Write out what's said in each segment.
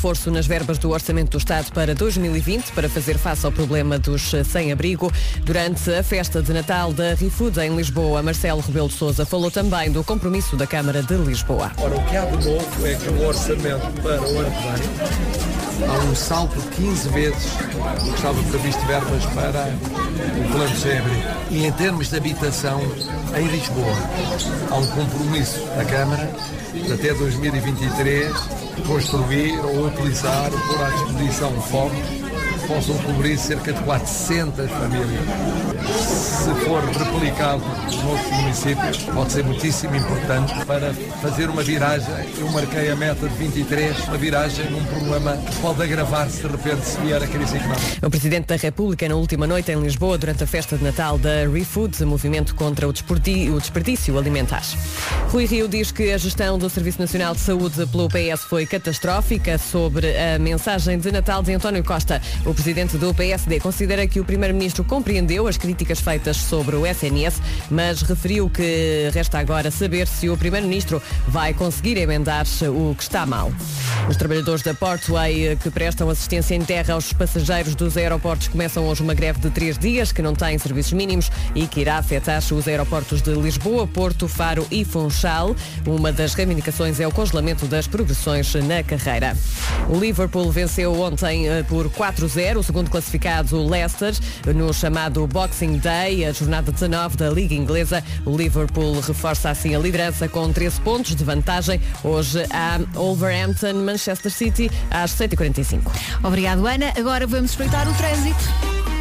reforço nas verbas do Orçamento do Estado para 2020 para fazer face ao problema dos sem-abrigo. Durante a festa de Natal da ReFood em Lisboa, Marcelo Rebelo de Sousa falou também do compromisso da Câmara de Lisboa. Ora, o que há de novo é que o orçamento para o ano vem há um salto de 15 vezes do que estava previsto verbas para o plano sem-abrigo. E em termos de habitação, em Lisboa, há um compromisso da Câmara de até 2023 construir ou utilizar ou pôr à disposição que possam cobrir cerca de 400 famílias. Se for replicado nos outros municípios, pode ser muitíssimo importante para fazer uma viragem. Eu marquei a meta de 23, uma viragem num problema que pode agravar-se de repente se vier a crise económica. O Presidente da República, na última noite em Lisboa, durante a festa de Natal da ReFood, movimento contra o o desperdício alimentar. Rui Rio diz que a gestão do Serviço Nacional de Saúde pelo PS foi catastrófica sobre a mensagem de Natal de António Costa. O Presidente do PSD considera que o Primeiro-Ministro compreendeu as críticas feitas sobre o SNS, mas referiu que resta agora saber se o Primeiro-Ministro vai conseguir emendar o que está mal. Os trabalhadores da Portway que prestam assistência em terra aos passageiros dos aeroportos começam hoje uma greve de três dias que não tem serviços mínimos e que irá afetar os aeroportos de Lisboa, Porto, Faro e Funchal. Uma das reivindicações é o congelamento das progressões na carreira. O Liverpool venceu ontem eh, por 4-0 o segundo classificado, o Leicester, no chamado Boxing Day, a jornada 19 da Liga Inglesa. O Liverpool reforça assim a liderança com 13 pontos de vantagem. Hoje há Wolverhampton, Manchester City, às 7h45. Obrigado, Ana. Agora vamos espreitar o trânsito.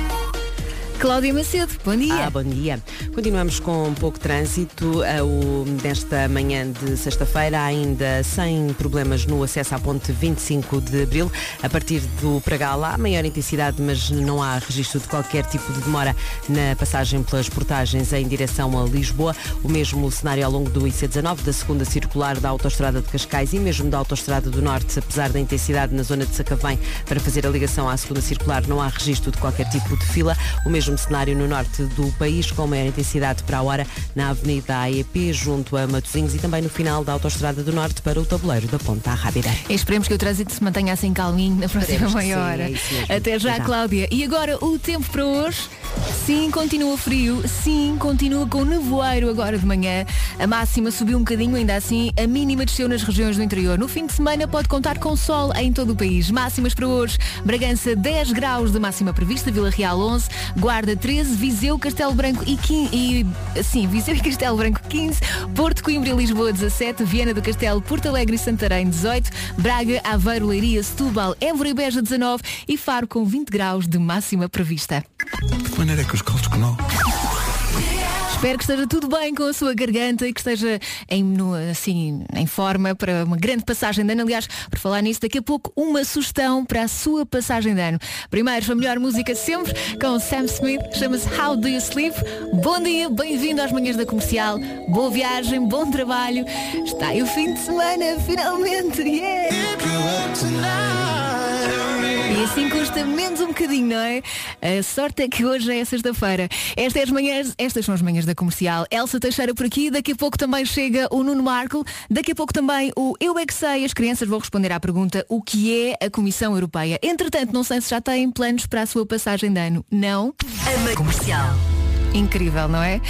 Cláudia Macedo, bom dia. Ah, bom dia. Continuamos com pouco trânsito. Uh, o, nesta manhã de sexta-feira, ainda sem problemas no acesso à ponte 25 de Abril. A partir do Pragal há maior intensidade, mas não há registro de qualquer tipo de demora na passagem pelas portagens em direção a Lisboa. O mesmo cenário ao longo do IC19, da segunda circular da Autostrada de Cascais e mesmo da Autostrada do Norte, apesar da intensidade na zona de Sacavém para fazer a ligação à segunda circular, não há registro de qualquer tipo de fila. O mesmo mesmo cenário no norte do país, com maior intensidade para a hora na Avenida AEP, junto a Matosinhos e também no final da Autostrada do Norte para o tabuleiro da Ponta Rábida. Esperemos que o trânsito se mantenha assim calminho na próxima meia hora. É Até já, já, Cláudia. E agora o tempo para hoje. Sim, continua frio. Sim, continua com nevoeiro agora de manhã. A máxima subiu um bocadinho, ainda assim a mínima desceu nas regiões do interior. No fim de semana pode contar com sol em todo o país. Máximas para hoje. Bragança 10 graus de máxima prevista, Vila Real 11, Guarda 13, Viseu, Castelo Branco e 15, e, sim, Viseu e Castelo Branco 15, Porto, Coimbra e Lisboa 17, Viana do Castelo, Porto Alegre e Santarém 18, Braga, Aveiro, Leiria, Setúbal, Évora e Beja 19 e Faro com 20 graus de máxima prevista. De maneira os caldos que não. Espero que esteja tudo bem com a sua garganta e que esteja em, no, assim, em forma para uma grande passagem de ano. Aliás, por falar nisso, daqui a pouco uma sugestão para a sua passagem de ano. Primeiro, a melhor música sempre com Sam Smith, chama-se How Do You Sleep. Bom dia, bem-vindo às manhãs da comercial. Boa viagem, bom trabalho. Está aí o fim de semana, finalmente. Yeah! E assim custa menos um bocadinho, não é? A sorte é que hoje é sexta-feira. Estas, é manhãs, estas são as manhãs da comercial. Elsa Teixeira por aqui, daqui a pouco também chega o Nuno Marco, daqui a pouco também o Eu é que sei. As crianças vão responder à pergunta o que é a Comissão Europeia. Entretanto, não sei se já têm planos para a sua passagem de ano. Não? A comercial. Incrível, não é? Uh,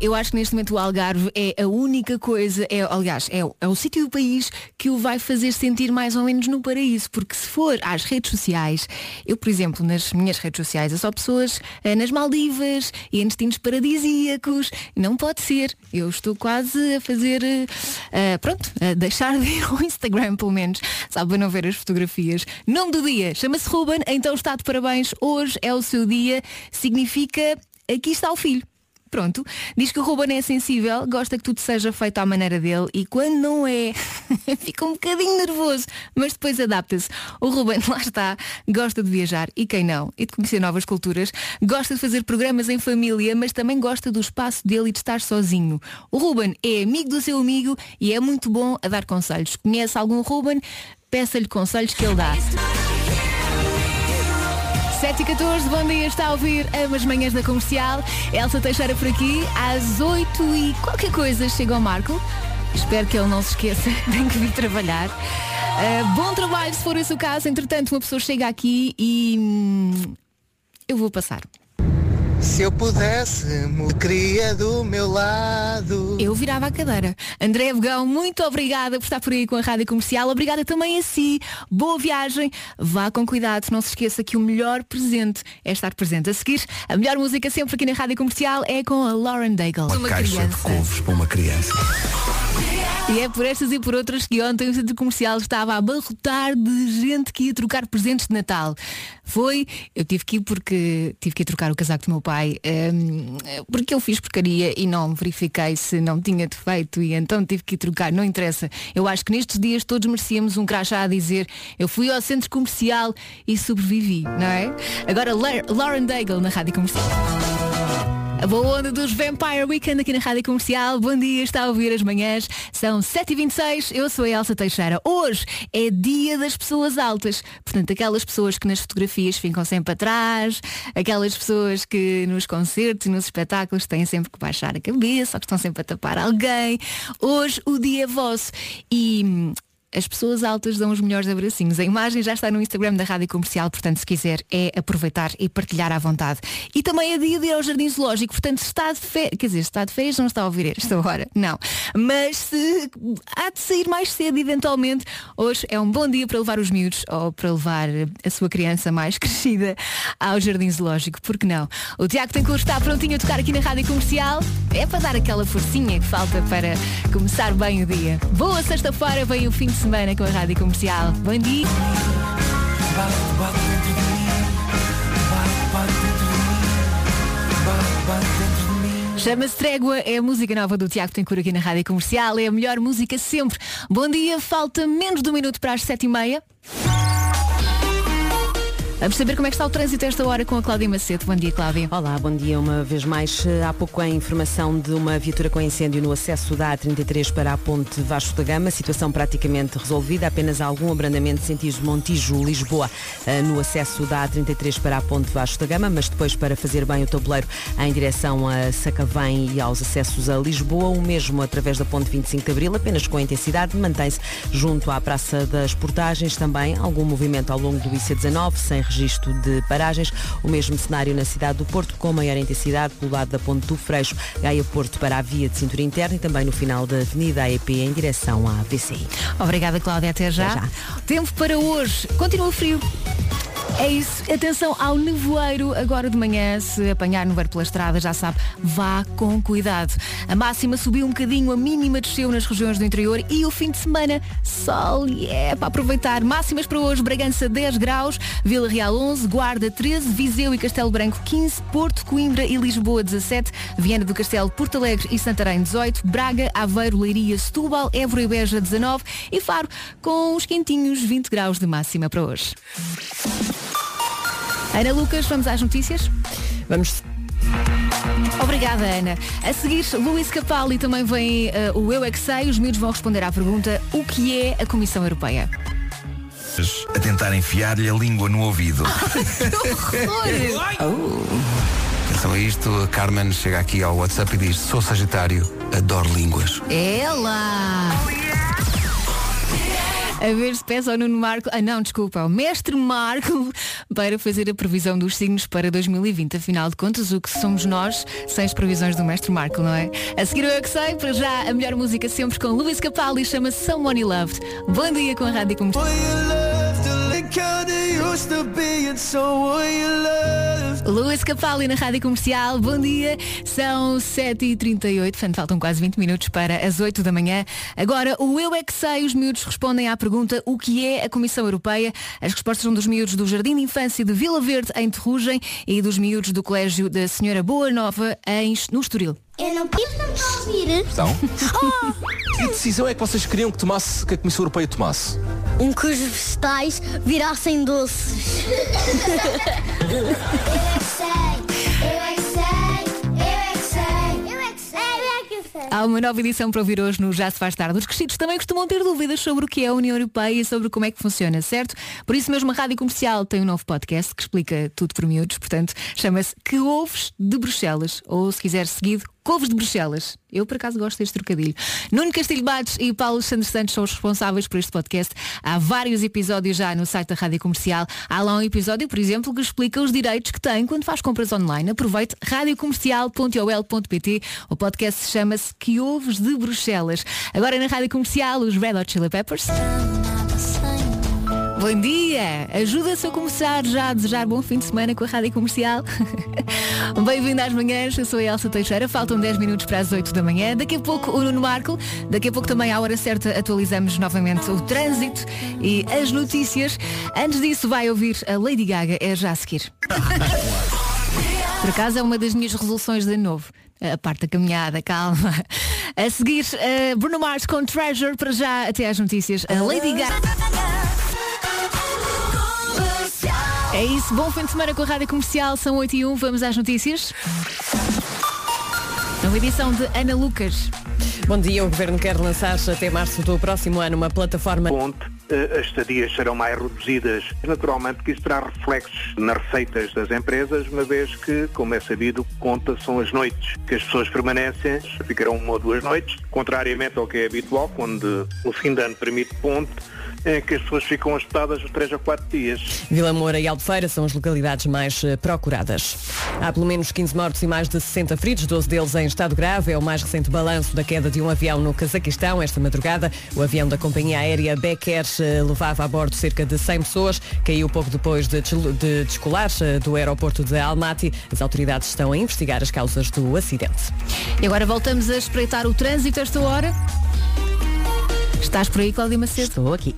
eu acho que neste momento o Algarve é a única coisa, é, aliás, é, é o sítio do país que o vai fazer sentir mais ou menos no paraíso, porque se for às redes sociais, eu, por exemplo, nas minhas redes sociais, é só pessoas uh, nas Maldivas e em destinos paradisíacos, não pode ser. Eu estou quase a fazer, uh, pronto, a deixar de ir ao Instagram, pelo menos, sabe, para não ver as fotografias. Nome do dia, chama-se Ruben, então está de parabéns, hoje é o seu dia, significa aqui está o filho. Pronto, diz que o Ruben é sensível, gosta que tudo seja feito à maneira dele e quando não é, fica um bocadinho nervoso, mas depois adapta-se. O Ruben, lá está, gosta de viajar e quem não? E de conhecer novas culturas, gosta de fazer programas em família, mas também gosta do espaço dele e de estar sozinho. O Ruben é amigo do seu amigo e é muito bom a dar conselhos. Conhece algum Ruben? Peça-lhe conselhos que ele dá. 7 e 14, bom dia, está a ouvir Amas Manhãs da Comercial. Elsa Teixeira por aqui, às 8 e qualquer coisa chega ao Marco. Espero que ele não se esqueça, tem que vir trabalhar. Uh, bom trabalho se for esse o caso. Entretanto, uma pessoa chega aqui e hum, eu vou passar. Se eu pudesse, me queria do meu lado. Eu virava a cadeira. André Begão, muito obrigada por estar por aí com a Rádio Comercial. Obrigada também a si. Boa viagem. Vá com cuidado. Não se esqueça que o melhor presente é estar presente. A seguir, a melhor música sempre aqui na Rádio Comercial é com a Lauren Daigle. Uma, Uma caixa de couves para uma criança. E é por estas e por outras que ontem o centro comercial estava a abarrotar de gente que ia trocar presentes de Natal. Foi, eu tive que ir porque tive que ir trocar o casaco do meu pai, hum, porque eu fiz porcaria e não verifiquei se não tinha defeito e então tive que ir trocar. Não interessa. Eu acho que nestes dias todos merecíamos um crachá a dizer eu fui ao centro comercial e sobrevivi, não é? Agora La- Lauren Daigle na rádio comercial. A boa onda dos Vampire Weekend aqui na Rádio Comercial. Bom dia, está a ouvir as manhãs. São 7h26, eu sou a Elsa Teixeira. Hoje é dia das pessoas altas. Portanto, aquelas pessoas que nas fotografias ficam sempre atrás, aquelas pessoas que nos concertos e nos espetáculos têm sempre que baixar a cabeça ou que estão sempre a tapar alguém. Hoje o dia é vosso. E hum, as pessoas altas dão os melhores abracinhos. A imagem já está no Instagram da Rádio Comercial, portanto, se quiser, é aproveitar e partilhar à vontade. E também é dia de ir ao Jardim Zoológico, portanto, se está de férias, quer dizer, se está de férias, não está a ouvir esta hora, não. Mas se há de sair mais cedo, eventualmente, hoje é um bom dia para levar os miúdos ou para levar a sua criança mais crescida ao Jardim Zoológico, porque não? O Tiago que estar prontinho a tocar aqui na Rádio Comercial, é para dar aquela forcinha que falta para começar bem o dia. Boa sexta-feira, vem o fim de semana com a Rádio Comercial. Bom dia! Chama-se Trégua, é a música nova do Tiago Tencour aqui na Rádio Comercial, é a melhor música sempre. Bom dia, falta menos de um minuto para as sete e meia. Vamos saber como é que está o trânsito esta hora com a Cláudia Macedo. Bom dia, Cláudia. Olá, bom dia uma vez mais. Há pouco a informação de uma viatura com incêndio no acesso da A33 para a ponte Vasco da Gama. Situação praticamente resolvida. Apenas algum abrandamento sentido Montijo-Lisboa eh, no acesso da A33 para a ponte Vasco da Gama, mas depois para fazer bem o tabuleiro em direção a Sacavém e aos acessos a Lisboa. O mesmo através da ponte 25 de Abril, apenas com intensidade. Mantém-se junto à Praça das Portagens. Também algum movimento ao longo do IC19, sem registro de paragens. O mesmo cenário na cidade do Porto, com maior intensidade pelo lado da Ponte do Freixo, Gaia Porto para a via de cintura interna e também no final da Avenida AEP em direção à VCI. Obrigada, Cláudia. Até já. Até já. Tempo para hoje. Continua frio. É isso. Atenção ao nevoeiro agora de manhã. Se apanhar nevoeiro pela estrada, já sabe, vá com cuidado. A máxima subiu um bocadinho, a mínima desceu nas regiões do interior e o fim de semana, sol e é para aproveitar. Máximas para hoje, Bragança 10 graus, Vila Real 11, Guarda 13, Viseu e Castelo Branco 15, Porto, Coimbra e Lisboa 17, Viana do Castelo, Porto Alegre e Santarém 18, Braga, Aveiro, Leiria, Setúbal, Évora e Beja 19 e Faro com os quentinhos 20 graus de máxima para hoje. Ana Lucas, vamos às notícias? Vamos Obrigada, Ana. A seguir, Luís Capaldi também vem eh, o Eu é que sei. Os miúdos vão responder à pergunta o que é a Comissão Europeia? A tentar enfiar-lhe a língua no ouvido. Atenção a isto, a Carmen chega aqui ao WhatsApp e diz Sou Sagitário, adoro línguas. Ela! A ver se peça ao Nuno Marco, ah não, desculpa, ao Mestre Marco para fazer a previsão dos signos para 2020. Afinal de contas, o que somos nós sem as previsões do Mestre Marco, não é? A seguir eu é que sei, para já a melhor música sempre com Luís Capaldi chama-se Someone Loved. Bom dia com a Rádio Comercial. Luís Capaldi na Rádio Comercial, bom dia. São 7h38, portanto faltam quase 20 minutos para as 8 da manhã. Agora, o Eu é que sei, os miúdos respondem à pergunta o que é a Comissão Europeia. As respostas são dos miúdos do Jardim de Infância de Vila Verde, em Terrugem, e dos miúdos do Colégio da Senhora Boa Nova, em, no Estoril. Eu não posso não estou a ouvir. Então? Que decisão é que vocês queriam que tomasse, que a Comissão Europeia tomasse? Um que os vegetais virassem doces. eu é que sei, eu é que sei, eu é que sei, eu é que sei, eu é que sei. Há uma nova edição para ouvir hoje no Já se faz tarde. Os crescidos também costumam ter dúvidas sobre o que é a União Europeia e sobre como é que funciona, certo? Por isso mesmo a Rádio Comercial tem um novo podcast que explica tudo por miúdos, portanto chama-se Que Ouves de Bruxelas, ou se quiser seguido, couves de Bruxelas. Eu, por acaso, gosto deste trocadilho. Nuno Castilho Bates e Paulo Santos Santos são os responsáveis por este podcast. Há vários episódios já no site da Rádio Comercial. Há lá um episódio, por exemplo, que explica os direitos que tem quando faz compras online. Aproveite radiocomercial.ol.pt. O podcast chama-se Que Ouves de Bruxelas. Agora na Rádio Comercial, os Red Hot Chili Peppers. Bom dia! Ajuda-se a começar já a desejar bom fim de semana com a Rádio Comercial. Bem-vindo às manhãs, eu sou a Elsa Teixeira, faltam 10 minutos para as 8 da manhã. Daqui a pouco o Nuno Marco, daqui a pouco também à hora certa atualizamos novamente o trânsito e as notícias. Antes disso vai ouvir a Lady Gaga, é já a seguir. Por acaso é uma das minhas resoluções de novo. A parte da caminhada, calma. A seguir, eh, Bruno Mars com Treasure, para já até às notícias. A Lady Gaga. É isso, bom fim de semana com a Rádio Comercial, são 8 e 1, vamos às notícias. Uma edição de Ana Lucas. Bom dia, o Governo quer lançar até março do próximo ano uma plataforma ponte, eh, as estadias serão mais reduzidas. Naturalmente que isso terá reflexos nas receitas das empresas, uma vez que, como é sabido, conta são as noites que as pessoas permanecem, ficarão uma ou duas noites, contrariamente ao que é habitual, quando o fim de ano permite ponte, em que as pessoas ficam hospedadas os 3 a 4 dias. Vila Moura e Albufeira são as localidades mais eh, procuradas. Há pelo menos 15 mortos e mais de 60 feridos, 12 deles em estado grave. É o mais recente balanço da queda de um avião no Cazaquistão esta madrugada. O avião da companhia aérea Becker eh, levava a bordo cerca de 100 pessoas. Caiu pouco depois de, de descolar eh, do aeroporto de Almaty. As autoridades estão a investigar as causas do acidente. E agora voltamos a espreitar o trânsito a esta hora. Estás por aí, Cláudia Macedo? Estou aqui.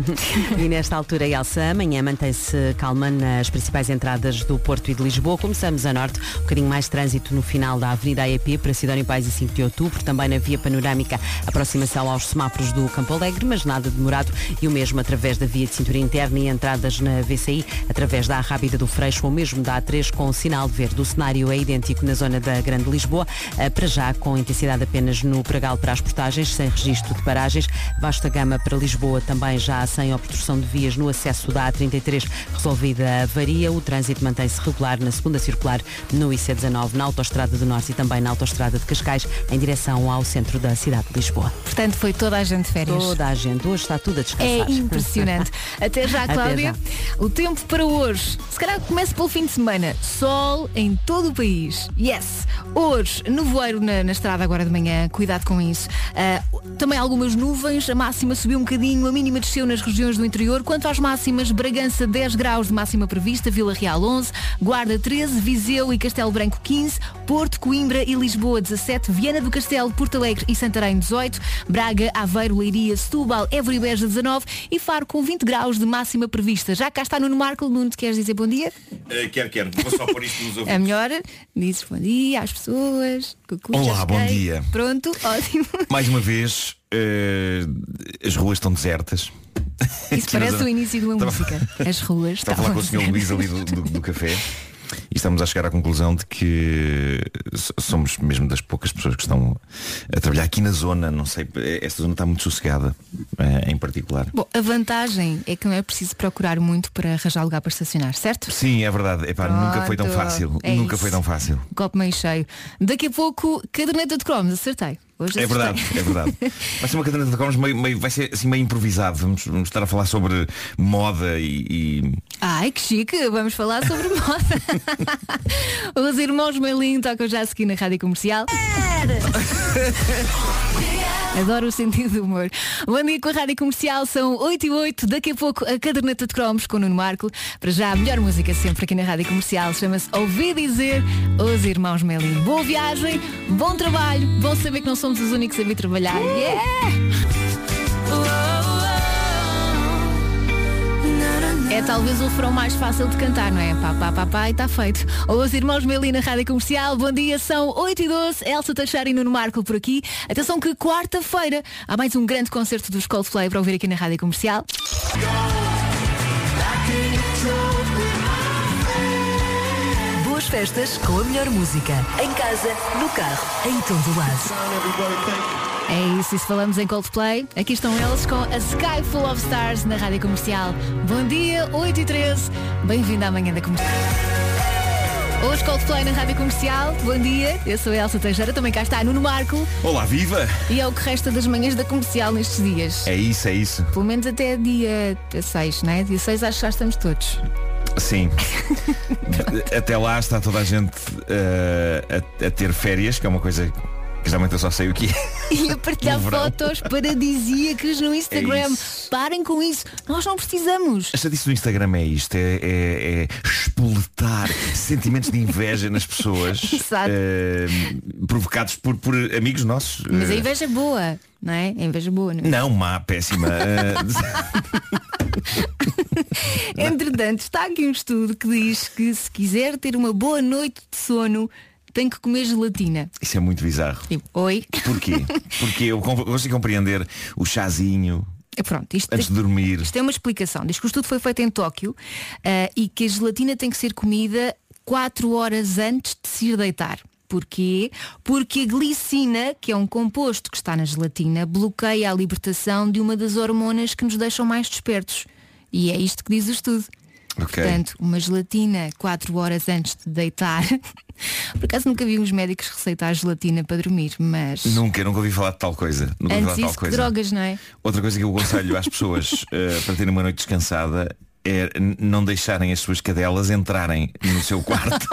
e nesta altura, Elsa, amanhã mantém-se calma nas principais entradas do Porto e de Lisboa. Começamos a norte, um bocadinho mais trânsito no final da Avenida AEP para Sidónio Pais e 5 de Outubro. Também na via panorâmica, aproximação aos semáforos do Campo Alegre, mas nada demorado. E o mesmo através da via de cintura interna e entradas na VCI, através da Rábida do Freixo ou mesmo da A3 com o sinal verde. O cenário é idêntico na zona da Grande Lisboa, eh, para já com intensidade apenas no Pragal para as portagens, sem registro de paragens. Vasta Gama para Lisboa também já sem obstrução de vias no acesso da A33 resolvida a avaria. O trânsito mantém-se regular na segunda circular no IC19, na Autostrada do Norte e também na Autostrada de Cascais, em direção ao centro da cidade de Lisboa. Portanto, foi toda a gente de férias. Toda a gente, hoje está tudo a descansar. É impressionante. Até já, Até Cláudia. já. O tempo para hoje. Se calhar começa pelo fim de semana. Sol em todo o país. Yes! Hoje, nevoeiro na, na estrada agora de manhã. Cuidado com isso. Ah, também algumas nuvens. A máxima subiu um bocadinho. A mínima desceu nas regiões do interior. Quanto às máximas, Bragança 10 graus de máxima prevista. Vila Real 11. Guarda 13. Viseu e Castelo Branco 15. Porto, Coimbra e Lisboa 17. Viana do Castelo, Porto Alegre e Santarém 18. Braga, Aveiro, Leiria, Setúbal, Évora e Beja 19. E Faro com 20 graus de máxima prevista. Já cá está Nuno Marco. Nuno, te queres dizer bom dia? Eh, quero, quero. Vou só pôr isto nos É ouvidos. melhor. Dizes bom dia às pessoas. Cucu, Olá, bom dia. Pronto, ótimo. Mais uma vez, eh, as ruas estão desertas. Isso parece zona- o início de uma Estava- música. As ruas Estava a falar com o Sr. Luís ali do, do- do café e estamos a chegar à conclusão de que s- somos mesmo das poucas pessoas que estão a trabalhar aqui na zona. Não sei, esta zona está muito sossegada, eh, em particular. Bom, a vantagem é que não é preciso procurar muito para arranjar lugar para estacionar, certo? Sim, é verdade. Epá, nunca foi tão fácil. é nunca isso. foi tão fácil. Copo meio cheio. Daqui a pouco, caderneta de cromos, acertei. Hoje É verdade, é verdade. Vai ser uma caderneta de cromos meio, meio- vai ser assim meio improvisado. Vamos, vamos estar a falar sobre moda e, e- Ai, que chique, vamos falar sobre moda. Os irmãos Melim tocam já a seguir na Rádio Comercial. Adoro o sentido do humor. Bom dia com a Rádio Comercial, são 8 e 8, daqui a pouco a caderneta de cromos com o Nuno Marco. Para já, a melhor música sempre aqui na Rádio Comercial chama-se Ouvi Dizer Os Irmãos Melim. Boa viagem, bom trabalho, bom saber que não somos os únicos a vir trabalhar. Yeah! É talvez o refrão mais fácil de cantar, não é? Pá, pá, pá, pá, e está feito. Os irmãos Meli na Rádio Comercial, bom dia, são 8 e 12 Elsa Teixeira e Nuno Marco por aqui. Atenção que quarta-feira há mais um grande concerto dos Coldplay para ouvir aqui na Rádio Comercial. Boas festas com a melhor música. Em casa, no carro, em todo lado. É isso, e se falamos em Coldplay, aqui estão eles com a Sky Full of Stars na Rádio Comercial. Bom dia, 8 e 13 Bem-vindo à manhã da comercial. Hoje Coldplay na Rádio Comercial. Bom dia, eu sou a Elsa Teixeira, também cá está Nuno Marco Olá, viva! e é o que resta das manhãs da Comercial nestes dias. É isso, é isso. Pelo menos até dia 6, né? Dia 6 acho que já estamos todos. Sim. Até lá está toda a gente eh, a, a ter férias, que é uma coisa que geralmente eu só sei o que é. E a partilhar fotos paradisíacas no Instagram. É. Parem com isso. Nós não precisamos. A chatice do Instagram é isto, é, é, é espoletar sentimentos de inveja nas pessoas eh, provocados por, por amigos nossos. Mas a Eh, inveja é boa, não é? A inveja é boa, não é? Não, má, péssima. Eh, Entretanto, está aqui um estudo que diz que se quiser ter uma boa noite de sono, tem que comer gelatina. Isso é muito bizarro. Tipo, oi? Porquê? Porque eu con- consigo compreender o chazinho É Pronto, isto, antes de dormir. isto é uma explicação. Diz que o estudo foi feito em Tóquio ah, e que a gelatina tem que ser comida 4 horas antes de se ir deitar. Porquê? Porque a glicina, que é um composto que está na gelatina, bloqueia a libertação de uma das hormonas que nos deixam mais despertos. E é isto que diz o estudo. Ok. Portanto, uma gelatina 4 horas antes de deitar. Por acaso nunca vi uns médicos receitar gelatina para dormir, mas Nunca, nunca ouvi falar de tal coisa. Nunca ouvi falar antes de tal coisa. drogas, não é? Outra coisa que eu aconselho às pessoas eh, para terem uma noite descansada é não deixarem as suas cadelas entrarem no seu quarto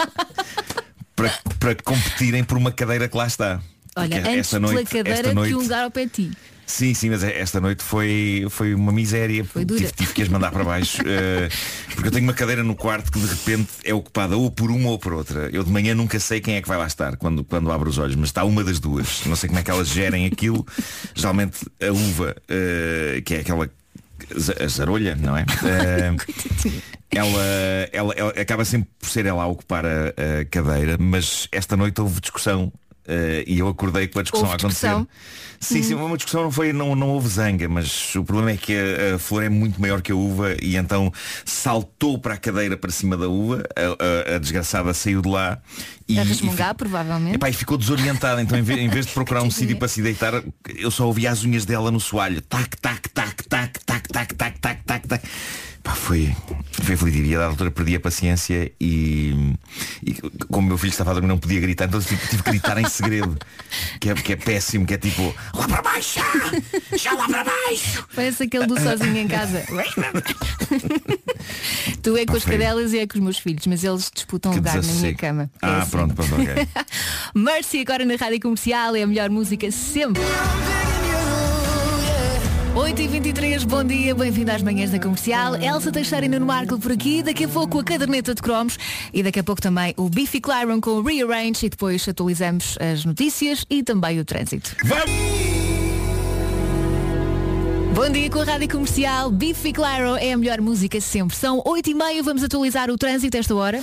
para, para competirem por uma cadeira que lá está. Olha, Porque antes pela cadeira esta que noite, um lugar ao pé de ti. Sim, sim, mas esta noite foi, foi uma miséria. Foi tive, tive que as mandar para baixo. eh, porque eu tenho uma cadeira no quarto que de repente é ocupada ou por uma ou por outra. Eu de manhã nunca sei quem é que vai lá estar quando, quando abro os olhos, mas está uma das duas. Não sei como é que elas gerem aquilo. Geralmente a uva, eh, que é aquela a zarolha, não é? Eh, ela, ela, ela acaba sempre por ser ela a ocupar a, a cadeira, mas esta noite houve discussão. Eh, e eu acordei com a discussão Houve a acontecer. discussão? Sim, sim, uma discussão não foi, não, não houve zanga, mas o problema é que a, a flor é muito maior que a uva e então saltou para a cadeira para cima da uva, a, a- a desgraçada saiu de lá e, a e resmungar, provavelmente. Epá, e ficou desorientada, então em vez, em vez de procurar um sítio para se deitar, eu só ouvia as unhas dela no soalho. Tac, tac, tac, tac, tac, tac, tac, tac, tac, tac. Pá, foi, foi aflitivo. E a dada altura perdi a paciência e, e como meu filho estava a dormir não podia gritar, então tive, tive que gritar em segredo. Que é, que é péssimo, que é tipo, lá para baixo! Já lá para baixo! Parece aquele do sozinho em casa. tu é com as foi. cadelas e é com os meus filhos, mas eles disputam Que lugar na minha desassossego. cama. É Ah, assim. pronto, pronto, ok. Mercy agora na Rádio Comercial é a melhor música sempre. 8h23, bom dia, bem-vindo às manhãs da comercial. Elsa Teixeira e Nuno Marco por aqui, daqui a pouco a caderneta de cromos e daqui a pouco também o Biffy Clyron com o Rearrange e depois atualizamos as notícias e também o trânsito. Bom dia com a Rádio Comercial. Biffy Clyro é a melhor música sempre. São 8h30, vamos atualizar o trânsito esta hora.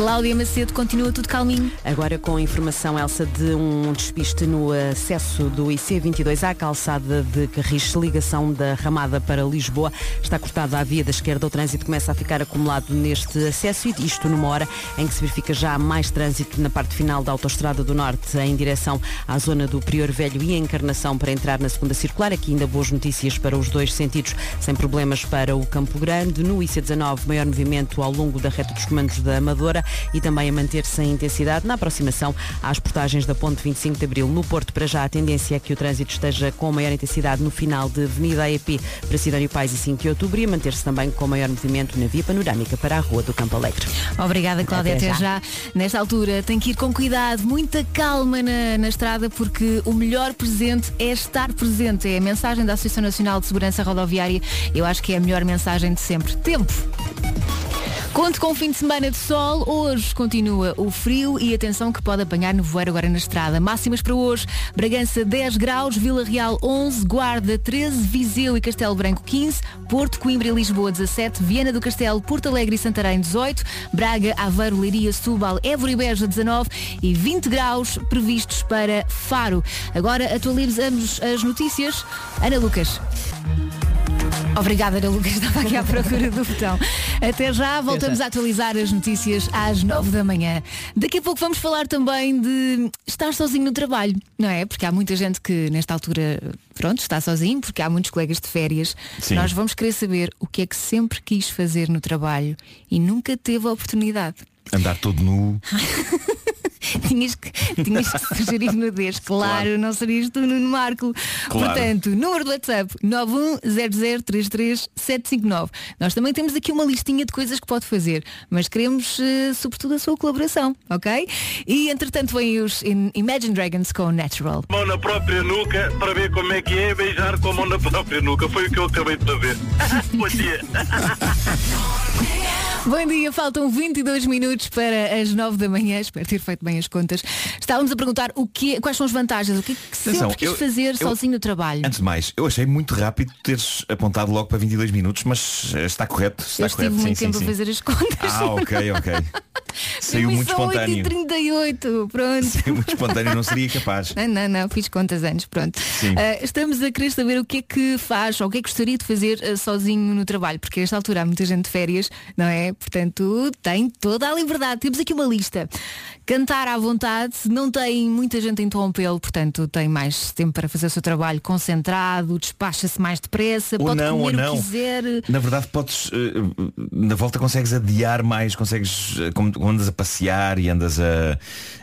Cláudia Macedo, continua tudo calminho. Agora com a informação, Elsa, de um despiste no acesso do IC22 à calçada de Carris, ligação da Ramada para Lisboa. Está cortada a via da esquerda, o trânsito começa a ficar acumulado neste acesso e isto numa hora em que se verifica já mais trânsito na parte final da Autostrada do Norte em direção à zona do Prior Velho e a Encarnação para entrar na segunda circular. Aqui ainda boas notícias para os dois sentidos, sem problemas para o Campo Grande. No IC19, maior movimento ao longo da reta dos comandos da Amadora e também a manter-se em intensidade na aproximação às portagens da Ponte 25 de Abril. No Porto, para já, a tendência é que o trânsito esteja com maior intensidade no final de Avenida AEP para Sidónio Pais e 5 de Outubro e a manter-se também com maior movimento na via panorâmica para a Rua do Campo Alegre. Obrigada, Cláudia. Até, Até já. já. Nesta altura, tem que ir com cuidado, muita calma na, na estrada, porque o melhor presente é estar presente. É a mensagem da Associação Nacional de Segurança Rodoviária. Eu acho que é a melhor mensagem de sempre. Tempo. Conto com um fim de semana de sol. Hoje continua o frio e atenção que pode apanhar no voeiro agora na estrada. Máximas para hoje. Bragança 10 graus, Vila Real 11, Guarda 13, Viseu e Castelo Branco 15, Porto, Coimbra e Lisboa 17, Viana do Castelo, Porto Alegre e Santarém 18, Braga, Aveiro, Leiria, Setúbal, Évora e Beja 19 e 20 graus previstos para Faro. Agora atualizamos as notícias. Ana Lucas. Obrigada, Ana Lucas, estava aqui à procura do botão. Até já, voltamos já. a atualizar as notícias às 9 da manhã. Daqui a pouco vamos falar também de estar sozinho no trabalho, não é? Porque há muita gente que nesta altura, pronto, está sozinho, porque há muitos colegas de férias. Sim. Nós vamos querer saber o que é que sempre quis fazer no trabalho e nunca teve a oportunidade. Andar todo nu. tinhas, que, tinhas que sugerir nudez. Claro, não serias tu, Nuno Marco. Claro. Portanto, número do WhatsApp 910033759. Nós também temos aqui uma listinha de coisas que pode fazer, mas queremos eh, sobretudo a sua colaboração, ok? E entretanto vêm os In- Imagine Dragons com Natural. Mão na própria nuca para ver como é que é beijar com a mão na própria nuca. Foi o que eu acabei de fazer. Bom dia. Bom dia, faltam 22 minutos para as 9 da manhã, espero ter feito bem as contas. Estávamos a perguntar o que, quais são as vantagens, o que é que sempre Atenção, quis eu- fazer eu- sozinho no trabalho. Antes de mais, eu achei muito rápido teres apontado logo para 22 minutos, mas eh, está correto. Está Eu estive correto. muito sim, tempo sim, a fazer as contas. Ah, ok, ok. Saiu muito espontâneo. 8h38, pronto. Saiu muito espontâneo, não seria capaz. Não, não, não, fiz contas antes, pronto. Ah, estamos a querer saber o que é que faz ou o que é que gostaria de fazer ah, sozinho no trabalho, porque a esta altura há muita gente de férias, não é? Portanto, tem toda a liberdade. Temos aqui uma lista. Cantar à vontade, não tem muita gente a interrompê-lo, portanto tem mais tempo para fazer o seu trabalho concentrado, despacha-se mais depressa, Ou pode não, comer ou o não. que quiser. Na verdade podes, eh, na volta consegues adiar mais, consegues, eh, como andas a passear e andas a,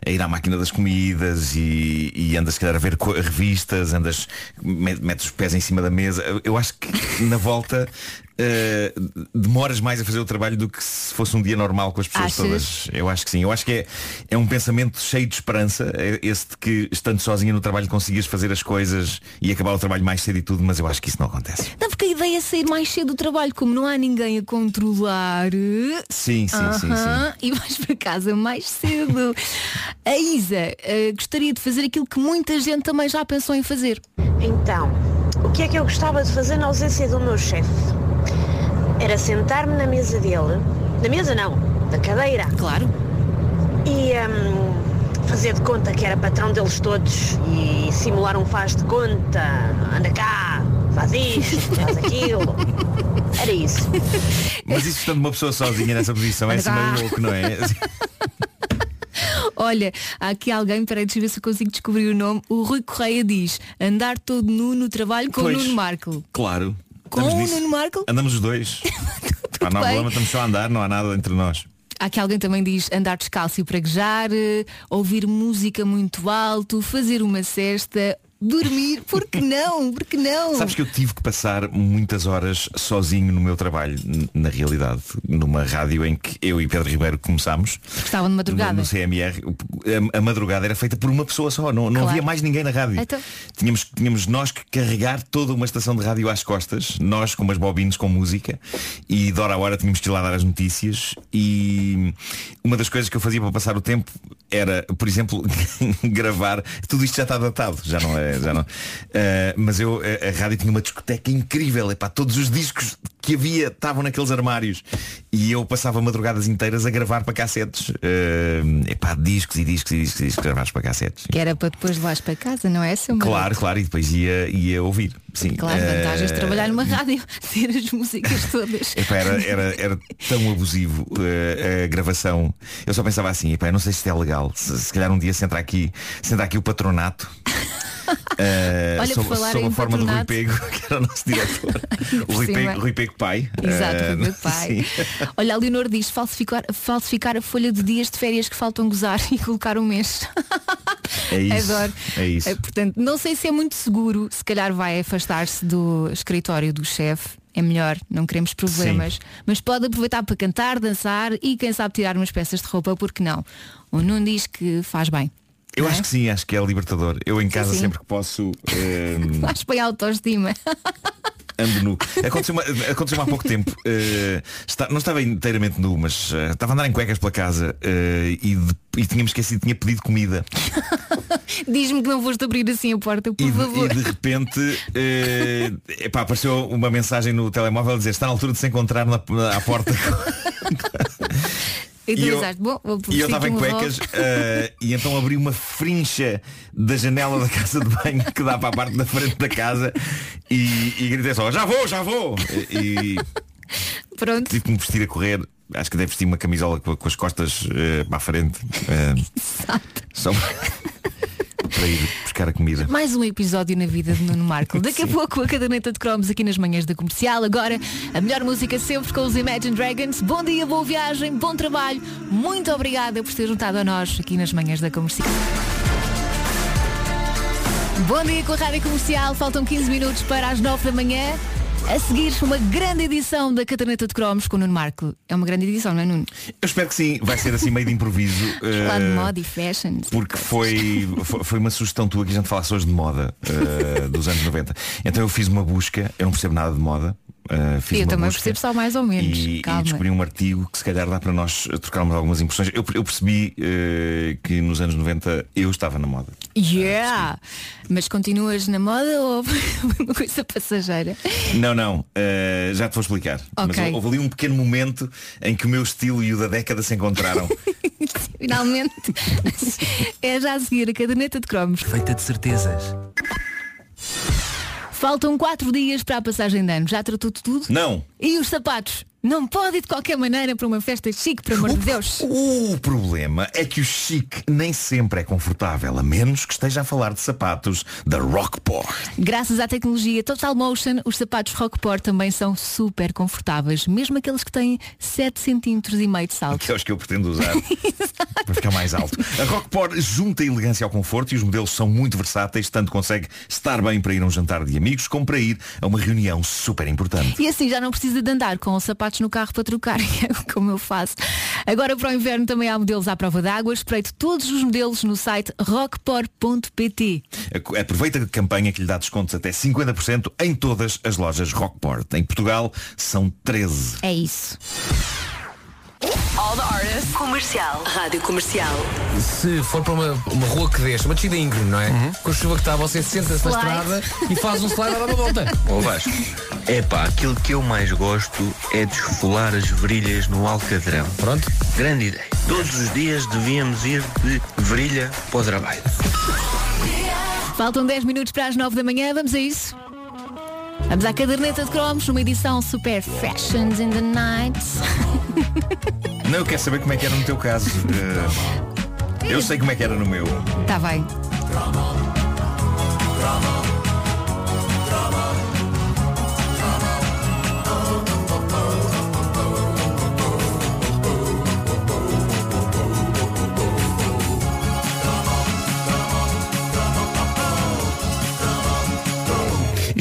a ir à máquina das comidas e, e andas se calhar a ver revistas, andas, me- metes os pés em cima da mesa. Eu- acho que na volta eh, demoras mais a fazer o trabalho do que se fosse um dia normal com as pessoas Achas? todas. Eu acho que sim. Eu acho que é, é um pensamento cheio de esperança, é esse de que estando sozinho no trabalho consigas fazer as coisas e acabar o trabalho mais cedo e tudo, mas eu acho que isso não acontece. Não, porque a ideia é sair mais cedo do trabalho, como não há ninguém a controlar. Sim, sim, sim, Aham, sim. E vais para casa mais cedo. A Isa eh, gostaria de fazer aquilo que muita gente também já pensou em fazer. Então, o que é que eu gostava de fazer na ausência do meu chefe? Era sentar-me na mesa dele, na mesa não, na cadeira. Claro. E hum, fazer de conta que era patrão deles todos e simular um faz de conta, anda cá, faz isto, faz aquilo. Era isso. Mas isso estando uma pessoa sozinha nessa posição é assim meio louco, não é? Olha, há aqui alguém, peraí, deixa eu ver se eu consigo descobrir o nome. O Rui Correia diz, andar todo nu no trabalho com Pois. o Nuno Marco. Claro. Com o. Nuno Marco? Andamos os dois. Ah, não há problema, estamos só a andar, não há nada entre nós. Aqui alguém também diz andar descalço e praguejar, eh, ouvir música muito alto, fazer uma cesta, dormir. Por que não? Por que não? Sabes que eu tive que passar muitas horas sozinho no meu trabalho, na realidade, numa rádio em que eu e Pedro Ribeiro começámos. Estavam de madrugada. No, no CMR, a, a madrugada era feita por uma pessoa só, não, não Claro. havia mais ninguém na rádio. Então. Tínhamos, tínhamos nós que carregar toda uma estação de rádio às costas, nós com umas bobines com música, e de hora a hora tínhamos que ir lá dar as notícias. E uma das coisas que eu fazia para passar o tempo era, por exemplo, gravar. Tudo isto já está datado, já não é. Já não. Eh, mas eu, a, a rádio tinha uma discoteca incrível, epá, todos os discos que havia estavam naqueles armários. E eu passava madrugadas inteiras a gravar para cassetes. Eh, epá, discos e discos e discos e discos gravados para cassetes. Que era para depois levares para casa, não é, seu marido? Claro, claro, e depois ia, ia ouvir. Sim. Claro, vantagens de trabalhar numa rádio, ter as músicas todas. Epá, era, era, era tão abusivo eh, a gravação. Eu só pensava assim, epá, não sei se isto é legal. Se, se calhar um dia se entra aqui, se entra aqui o patronato. Eh, Olha, sob, falar sob a forma patronato. do Rui Pego, que era o nosso diretor. o Rui. Pego, Rui Pego pai. Exato, meu pai. sim. Olha, a Leonor diz falsificar, falsificar a folha de dias de férias que faltam gozar e colocar um mês. É isso. Adoro. É isso. Eh, Portanto, não sei se é muito seguro, se calhar vai afastar-se do escritório do chefe. É melhor, não queremos problemas. Mas pode aproveitar para cantar, dançar e quem sabe tirar umas peças de roupa, porque não? O Nuno diz que faz bem. Eu não acho é? que sim, acho que é libertador. Eu em casa sim. sempre que posso eh, Faz bem a autoestima. ando nu. Aconteceu-me aconteceu há pouco tempo. eh, está- não estava inteiramente nu, mas eh, estava a andar em cuecas pela casa eh, e, de- e tínhamos esquecido, tinha pedido comida. Diz-me que não foste abrir assim a porta, por E de, favor. e de repente epá, apareceu uma mensagem no telemóvel a dizer está na altura de se encontrar na, à porta. E tu eu- pensaste, bom, vou E eu estava em cuecas eh, e então abri uma frincha da janela da casa de banho que dá para a parte da frente da casa e, e gritei só, já vou, já vou! E, Pronto. tive que me vestir a correr. Acho que deve vestir uma camisola com, com as costas eh, para a frente. eh, só para ir buscar a comida. Mais um episódio na vida de Nuno Marco. Daqui a pouco a caderneta de cromos aqui nas manhãs da comercial. Agora, a melhor música sempre com os Imagine Dragons. Bom dia, boa viagem, bom trabalho. Muito obrigada por ter juntado a nós aqui nas manhãs da comercial. Bom dia com a Rádio Comercial. Faltam 15 minutos para as 9 da manhã. A seguir, uma grande edição da caderneta de cromos com o Nuno Marco. É uma grande edição, não é, Nuno? Eu espero que sim, vai ser assim meio de improviso. Falar de eh, moda e fashion. Porque foi, foi, uma sugestão tua que a gente falasse hoje de moda eh, dos anos 90. Então eu fiz uma busca, eu não percebo nada de moda. Eh, fiz Eu uma também percebo só mais ou menos. E, e descobri um artigo que se calhar dá para nós trocarmos algumas impressões. Eu, eu percebi eh, que nos anos 90 eu estava na moda. Yeah! Mas continuas na moda ou uma coisa passageira? Não, não, já te vou explicar. Ok. Mas houve ali um pequeno momento em que o meu estilo e o da década se encontraram. Finalmente. é já a seguir a caderneta de cromos. Feita de certezas. Faltam quatro dias para a passagem de ano. Já tratou de tudo? não. E os sapatos? Não pode ir de qualquer maneira para uma festa chique, por amor de Deus. O problema é que o chique nem sempre é confortável, a menos que esteja a falar de sapatos da Rockport. Graças à tecnologia Total Motion, os sapatos Rockport também são super confortáveis, mesmo aqueles que têm 7 cm e meio de salto. Que é os que eu pretendo usar para ficar mais alto. A Rockport junta a elegância ao conforto e os modelos são muito versáteis, tanto consegue estar bem para ir a um jantar de amigos, como para ir a uma reunião super importante. E assim já não precisa de andar com os sapatos no carro para trocar, é como eu faço. Agora para o inverno também há modelos à prova d'água. Espreite todos os modelos no site rockport.pt. Aproveita a campanha que lhe dá descontos até 50% em todas as lojas Rockport. Em Portugal são 13. É isso. All the artists. Comercial. Rádio Comercial. Se for para uma, uma rua que deixa, uma descida íngreme, não é? Com a chuva que está, você senta-se na estrada e faz um slide a dar uma volta. Ó Vasco, é pá, aquilo que eu mais gosto é desfolar as virilhas no Alcadrão. Pronto. Grande ideia. Todos os dias devíamos ir de virilha para o trabalho. Faltam 10 minutos para as 9 da manhã, vamos a isso. Vamos à caderneta de cromos, numa edição super fashions in the night. Não, eu quero saber como é que era no teu caso. Eh, eu sei como é que era no meu. Está bem.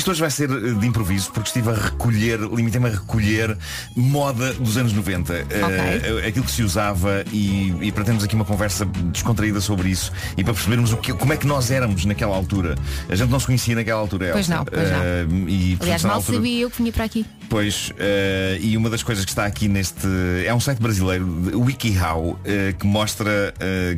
Isto hoje vai ser eh, de improviso porque estive a recolher, limitei-me a recolher moda dos anos 90. Eh, aquilo que se usava e, e para termos aqui uma conversa descontraída sobre isso e para percebermos o que, como é que nós éramos naquela altura. A gente não se conhecia naquela altura. Pois Elsa. não, pois não. Eh, e, Aliás, mal altura- sabia eu que vinha para aqui. Pois, eh, e uma das coisas que está aqui neste. É um site brasileiro, WikiHow, eh, que mostra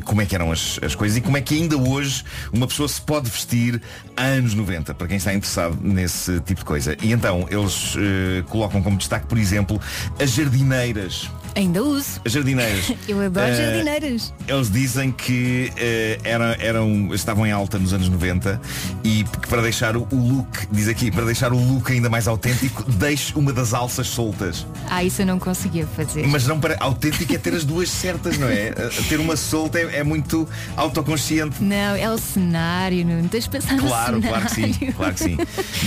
como é que eram as, as coisas e como é que ainda hoje uma pessoa se pode vestir há anos 90, para quem está interessado nesse tipo de coisa. E então, eles eh, colocam como destaque, por exemplo, as jardineiras. Ainda uso. As jardineiras. Eu adoro Eh, jardineiras. Eles dizem que eh, era- eram, estavam em alta nos anos 90 e que para deixar o look, diz aqui, para deixar o look ainda mais autêntico, deixe uma das alças soltas. Ah, isso eu não conseguia fazer. Mas não para. Autêntico é ter as duas certas, não é? A- Ter uma solta é, é muito autoconsciente. Não, é o cenário, não tens de pensar Claro, claro que sim, claro que sim.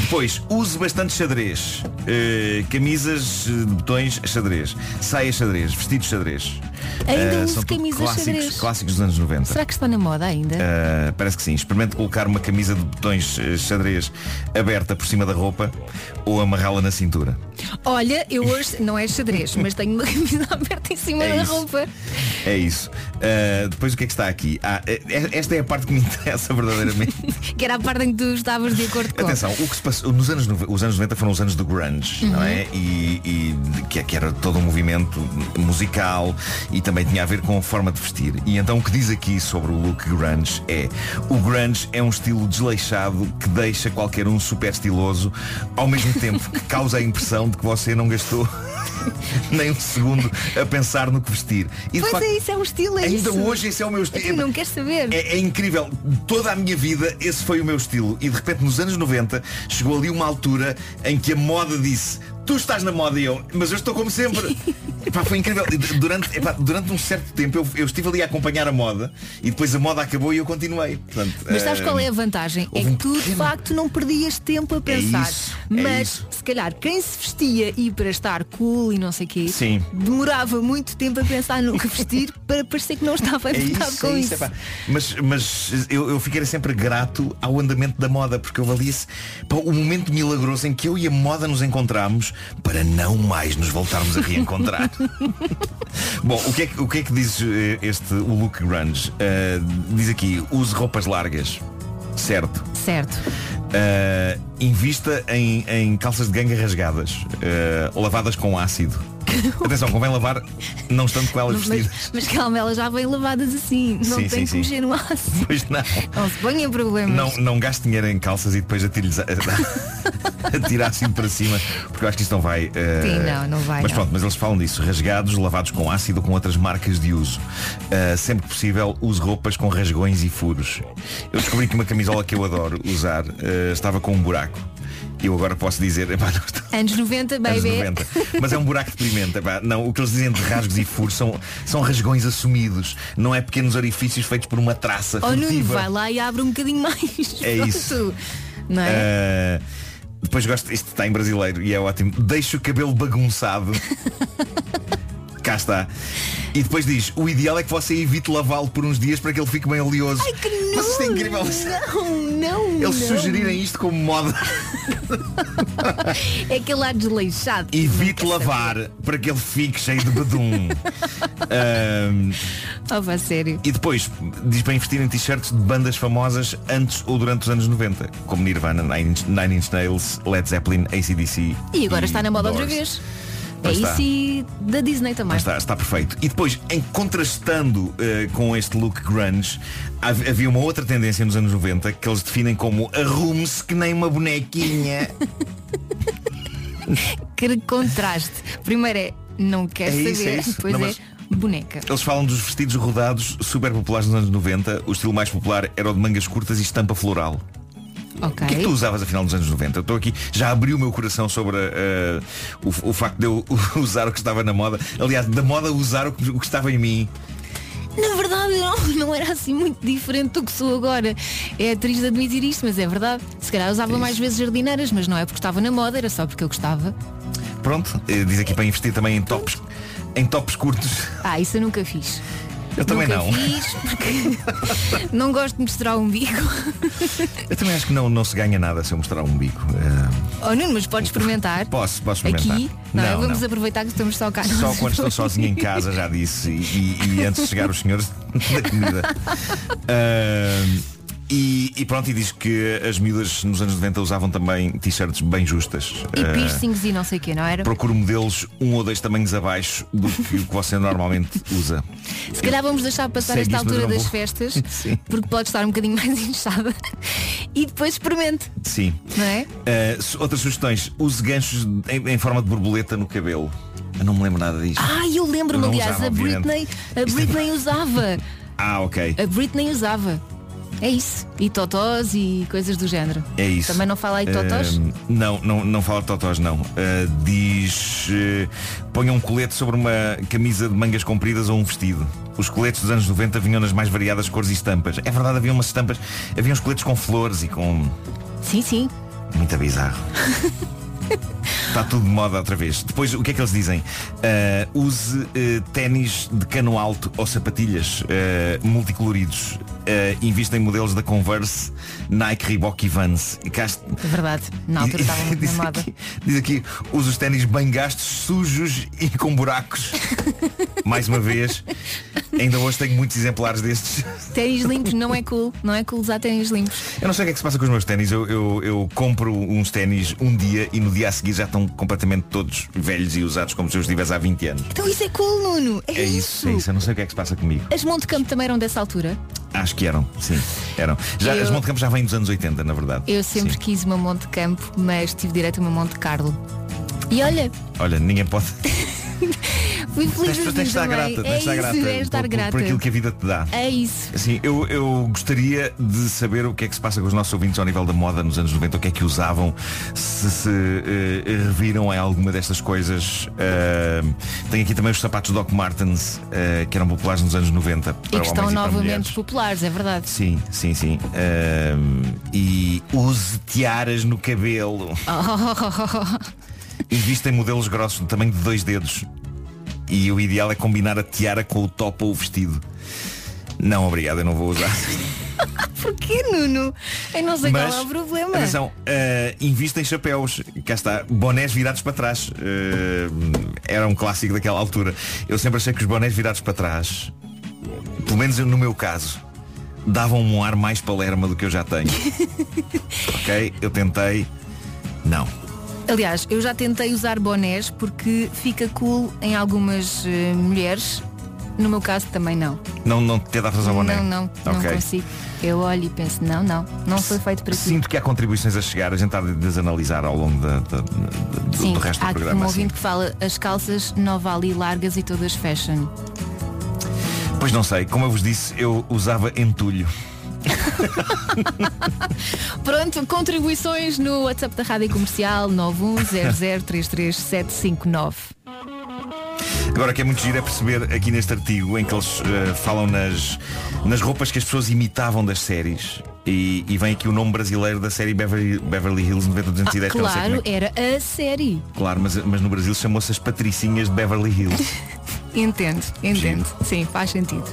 Depois, use bastante xadrez. Eh, camisas eh, de botões xadrez. Saias xadrez, vestidos xadrez. Ainda Eh, uso camisas clássicos, xadrez. clássicos dos anos 90. Será que está na moda ainda? Uh, parece que sim. Experimente colocar uma camisa de botões eh, xadrez aberta por cima da roupa ou amarrá-la na cintura. Olha, eu hoje não é xadrez, mas tenho uma camisa aberta em cima É da isso. roupa. É isso. Uh, depois o que é que está aqui? Ah, esta é a parte que me interessa verdadeiramente. Que era a parte em que tu estavas de acordo com. Atenção, o que se passou nos anos, os anos 90 foram os anos do grunge, não é? E, e que, que era todo um movimento musical e também tinha a ver com a forma de vestir. E então o que diz aqui sobre o look grunge é o grunge é um estilo desleixado que deixa qualquer um super estiloso ao mesmo tempo que causa a impressão de que você não gastou nem um segundo a pensar no que vestir. E Pois facto, é, isso é um estilo, é Ainda isso. hoje esse é o meu estilo. Tu não queres saber. É, é incrível. Toda a minha vida esse foi o meu estilo. E de repente nos anos 90 chegou ali uma altura em que a moda disse Tu estás na moda e eu, mas eu estou como sempre. Epá, foi incrível. Durante, epá, durante um certo tempo eu, eu estive ali a acompanhar a moda e depois a moda acabou e eu continuei. Portanto, Mas sabes eh, qual é a vantagem? É que um tu de facto não perdias tempo a pensar. isso, é Mas isso. se calhar quem se vestia e para estar cool e não sei o quê, Sim. demorava muito tempo a pensar no que vestir para parecer que não estava É isso, com é isso. isso, epá. Mas, mas eu, eu fiquei sempre grato ao andamento da moda, porque eu valia-se o momento milagroso em que eu e a moda nos encontramos para não mais nos voltarmos a reencontrar. Bom, o que, é que, o que é que diz eh, este, o look grunge? Eh, diz aqui, use roupas largas. Certo. Certo. Uh, invista em, em calças de ganga rasgadas, uh, lavadas com ácido. Atenção, convém lavar não estando com elas Mas, vestidas. mas calma, elas já vêm lavadas assim. Não Sim, tem sim, que mexer no ácido. Pois não. Não se ponha em problemas. Não, não gaste dinheiro em calças e depois atire-lhes a- atirar assim para cima, porque eu acho que isto não vai. uh, Sim, não, não vai, Mas não. pronto, mas eles falam disso, rasgados, lavados com ácido ou com outras marcas de uso. Uh, sempre que possível, use roupas com rasgões e furos. Eu descobri que uma camisola que eu adoro usar uh, estava com um buraco. E eu agora posso dizer, epá, não Anos 90, anos baby. 90. Mas é um buraco deprimente. epá. Não, o que eles dizem de rasgos e furos são, são rasgões assumidos. Não é pequenos orifícios feitos por uma traça Oh Nuno, vai lá e abre um bocadinho mais. É isso. Não é? Uh, depois gosto, isto está em brasileiro e é ótimo. Deixa o cabelo bagunçado. Cá está. E depois diz, o ideal é que você evite lavá-lo por uns dias para que ele fique bem oleoso. Ai, que Mas isto é não, incrível. Não, não. Eles não. sugerirem isto como moda. É aquele lado desleixado. Evite lavar para que ele fique cheio de bedum. Um, Oh, vá, sério. E depois diz para investir em t-shirts de bandas famosas antes ou durante os anos 90, como Nirvana, Nine Inch, Nine Inch Nails, Led Zeppelin, ACDC. E agora está na moda outra vez. É isso e da Disney também. Está, está perfeito. E depois, em contrastando eh, com este look grunge, hav- havia uma outra tendência nos anos 90 que eles definem como arrume-se que nem uma bonequinha. Que contraste. Primeiro é não quer É saber, isso, é isso. depois Não, é boneca. Eles falam dos vestidos rodados super populares nos anos 90. O estilo mais popular era o de mangas curtas e estampa floral. Ok. O que é que tu usavas afinal nos anos 90? Eu estou aqui, já abri o meu coração sobre eh, o, o facto de eu usar o que estava na moda. Aliás, da moda usar o que, o que estava em mim. Na verdade, não, não era assim muito diferente do que sou agora. É triste de admitir isto, mas é verdade. Se calhar É usava mais vezes jardineiras, mas não é porque estava na moda, era só porque eu gostava. Pronto, eh, diz aqui para investir também em tops, em tops curtos. Ah, isso eu nunca fiz. Eu também nunca não. fiz porque não gosto de mostrar o umbigo. Eu também acho que não, não se ganha nada se eu mostrar um bico. Eh, Oh Nuno, mas podes experimentar. posso, posso experimentar. Aqui, não? Não, Vamos não. aproveitar que estamos só cá. Só quando estou sozinho em casa, já disse, e, e- e antes de chegar os senhores da comida. Ahm, e, e pronto, e diz que as miúdas nos anos 90 usavam também t-shirts bem justas. E Ah, piercings e não sei o que, não era? procuro modelos um ou dois tamanhos abaixo do que o que você normalmente usa. Se calhar vamos deixar passar esta altura das festas, Sim. porque pode estar um bocadinho mais inchada. E depois experimente, Sim. não é? Su- outras sugestões, use ganchos em, em forma de borboleta no cabelo. Eu não me lembro nada disto. Ah, eu lembro-me, aliás, usava, a. Britney, a Britney usava. Ah, ok. A Britney usava. É isso. E totós e coisas do género. É isso. Também não fala aí totós? Ahm, não, não, não fala de totós, não. Ah, diz eh, ponha um colete sobre uma camisa de mangas compridas ou um vestido. Os coletes dos anos 90 vinham nas mais variadas cores e estampas. É verdade, havia umas estampas, havia uns coletes com flores e com. Sim, sim. Muito bizarro. Está tudo de moda outra vez. Depois, o que é que eles dizem? Ah, use eh, ténis de cano alto ou sapatilhas eh, multicoloridos. Ah, invista em modelos da Converse, Nike, Reebok e Vans. E cá É verdade. Na altura estava muito na diz, moda. aqui, diz aqui, use os ténis bem gastos, sujos e com buracos. Mais uma vez, ainda hoje tenho muitos exemplares destes. Ténis limpos não é cool. Não é cool usar ténis limpos. Eu não sei o que é que se passa com os meus ténis. Eu, eu, eu compro uns ténis um dia e no dia a seguir já estão completamente todos velhos e usados como se eu estivesse há 20 anos. Então isso é cool, Nuno. É, É isso, é isso. Eu não sei o que é que se passa comigo. As Monte Campo também eram dessa altura. Acho que eram, sim. Eram. Já, Eu- As Monte Campo já vêm dos anos 80, na verdade. Eu sempre Sim. quis uma Monte Campo, mas tive direito a uma Monte Carlo. E olha, Olha, ninguém pode. fui feliz Tens, da tens de estar vida, grata, tens É estar isso, grata é estar por, grata. por aquilo que a vida te dá. É isso. Assim, eu, eu gostaria de saber o que é que se passa com os nossos ouvintes ao nível da moda nos anos 90, o que é que usavam, se se eh, reviram em alguma destas coisas. Uh, tem aqui também os sapatos Doc Martens, eh, que eram populares nos anos 90. E que estão novamente populares, é verdade. Sim, sim, sim. Ahm, e use tiaras no cabelo. Invista em modelos grossos do tamanho de dois dedos. E o ideal é combinar a tiara com o top ou o vestido. Não, obrigado, eu não vou usar. Porquê, Nuno? Eu não sei Mas, qual é o problema. Atenção, uh, invista em chapéus. Cá está, bonés virados para trás. Uh, era um clássico daquela altura. Eu sempre achei que os bonés virados para trás, pelo menos no meu caso, davam um ar mais palerma do que eu já tenho. ok? Eu tentei. Não. Aliás, eu já tentei usar bonés porque fica cool em algumas eh, mulheres. No meu caso também não. Não, não te adaptas ao boné? Não, não, não Ok. consigo. Eu olho e penso, não, não, não foi feito para ti. Sinto que há contribuições a chegar, a gente está a desanalisar ao longo da- da- da- do, Sim, do resto há do programa. um assim. ouvinte que fala as calças nova ali largas e todas fashion. Pois não sei, como eu vos disse, eu usava entulho. Pronto, contribuições no WhatsApp da Rádio Comercial 910033759. Agora o que é muito giro é perceber aqui neste artigo em que eles eh, falam nas, nas roupas que as pessoas imitavam das séries. E, e vem aqui o nome brasileiro da série Beverly, Beverly Hills 90210 que eu não sei como claro, é que- era a série. Claro, mas, mas no Brasil chamou-se as Patricinhas de Beverly Hills. Entendo, entendo. Sim, faz sentido.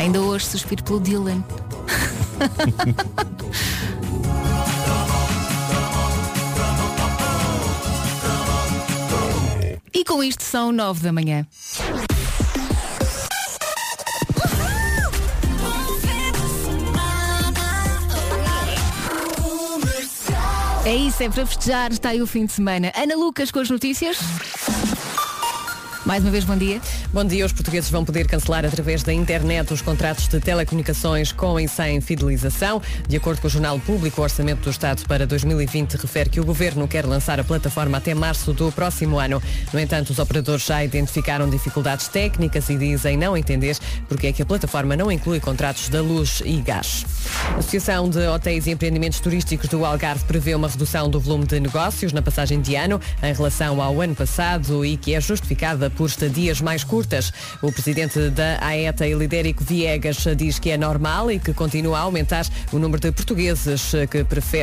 Ainda hoje suspiro pelo Dylan. e com isto são nove da manhã. É isso, é para festejar, está aí o fim de semana. Ana Lucas com as notícias. Mais uma vez, bom dia. Bom dia. Os portugueses vão poder cancelar através da internet os contratos de telecomunicações com e sem fidelização. De acordo com o Jornal Público, o Orçamento do Estado para 2020 refere que o Governo quer lançar a plataforma até março do próximo ano. No entanto, os operadores já identificaram dificuldades técnicas e dizem não entender porque é que a plataforma não inclui contratos da luz e gás. A Associação de Hotéis e Empreendimentos Turísticos do Algarve prevê uma redução do volume de negócios na passagem de ano em relação ao ano passado e que é justificada por estadias mais curtas. O presidente da AETA, Elidérico Viegas, diz que é normal e que continua a aumentar o número de portugueses que prefere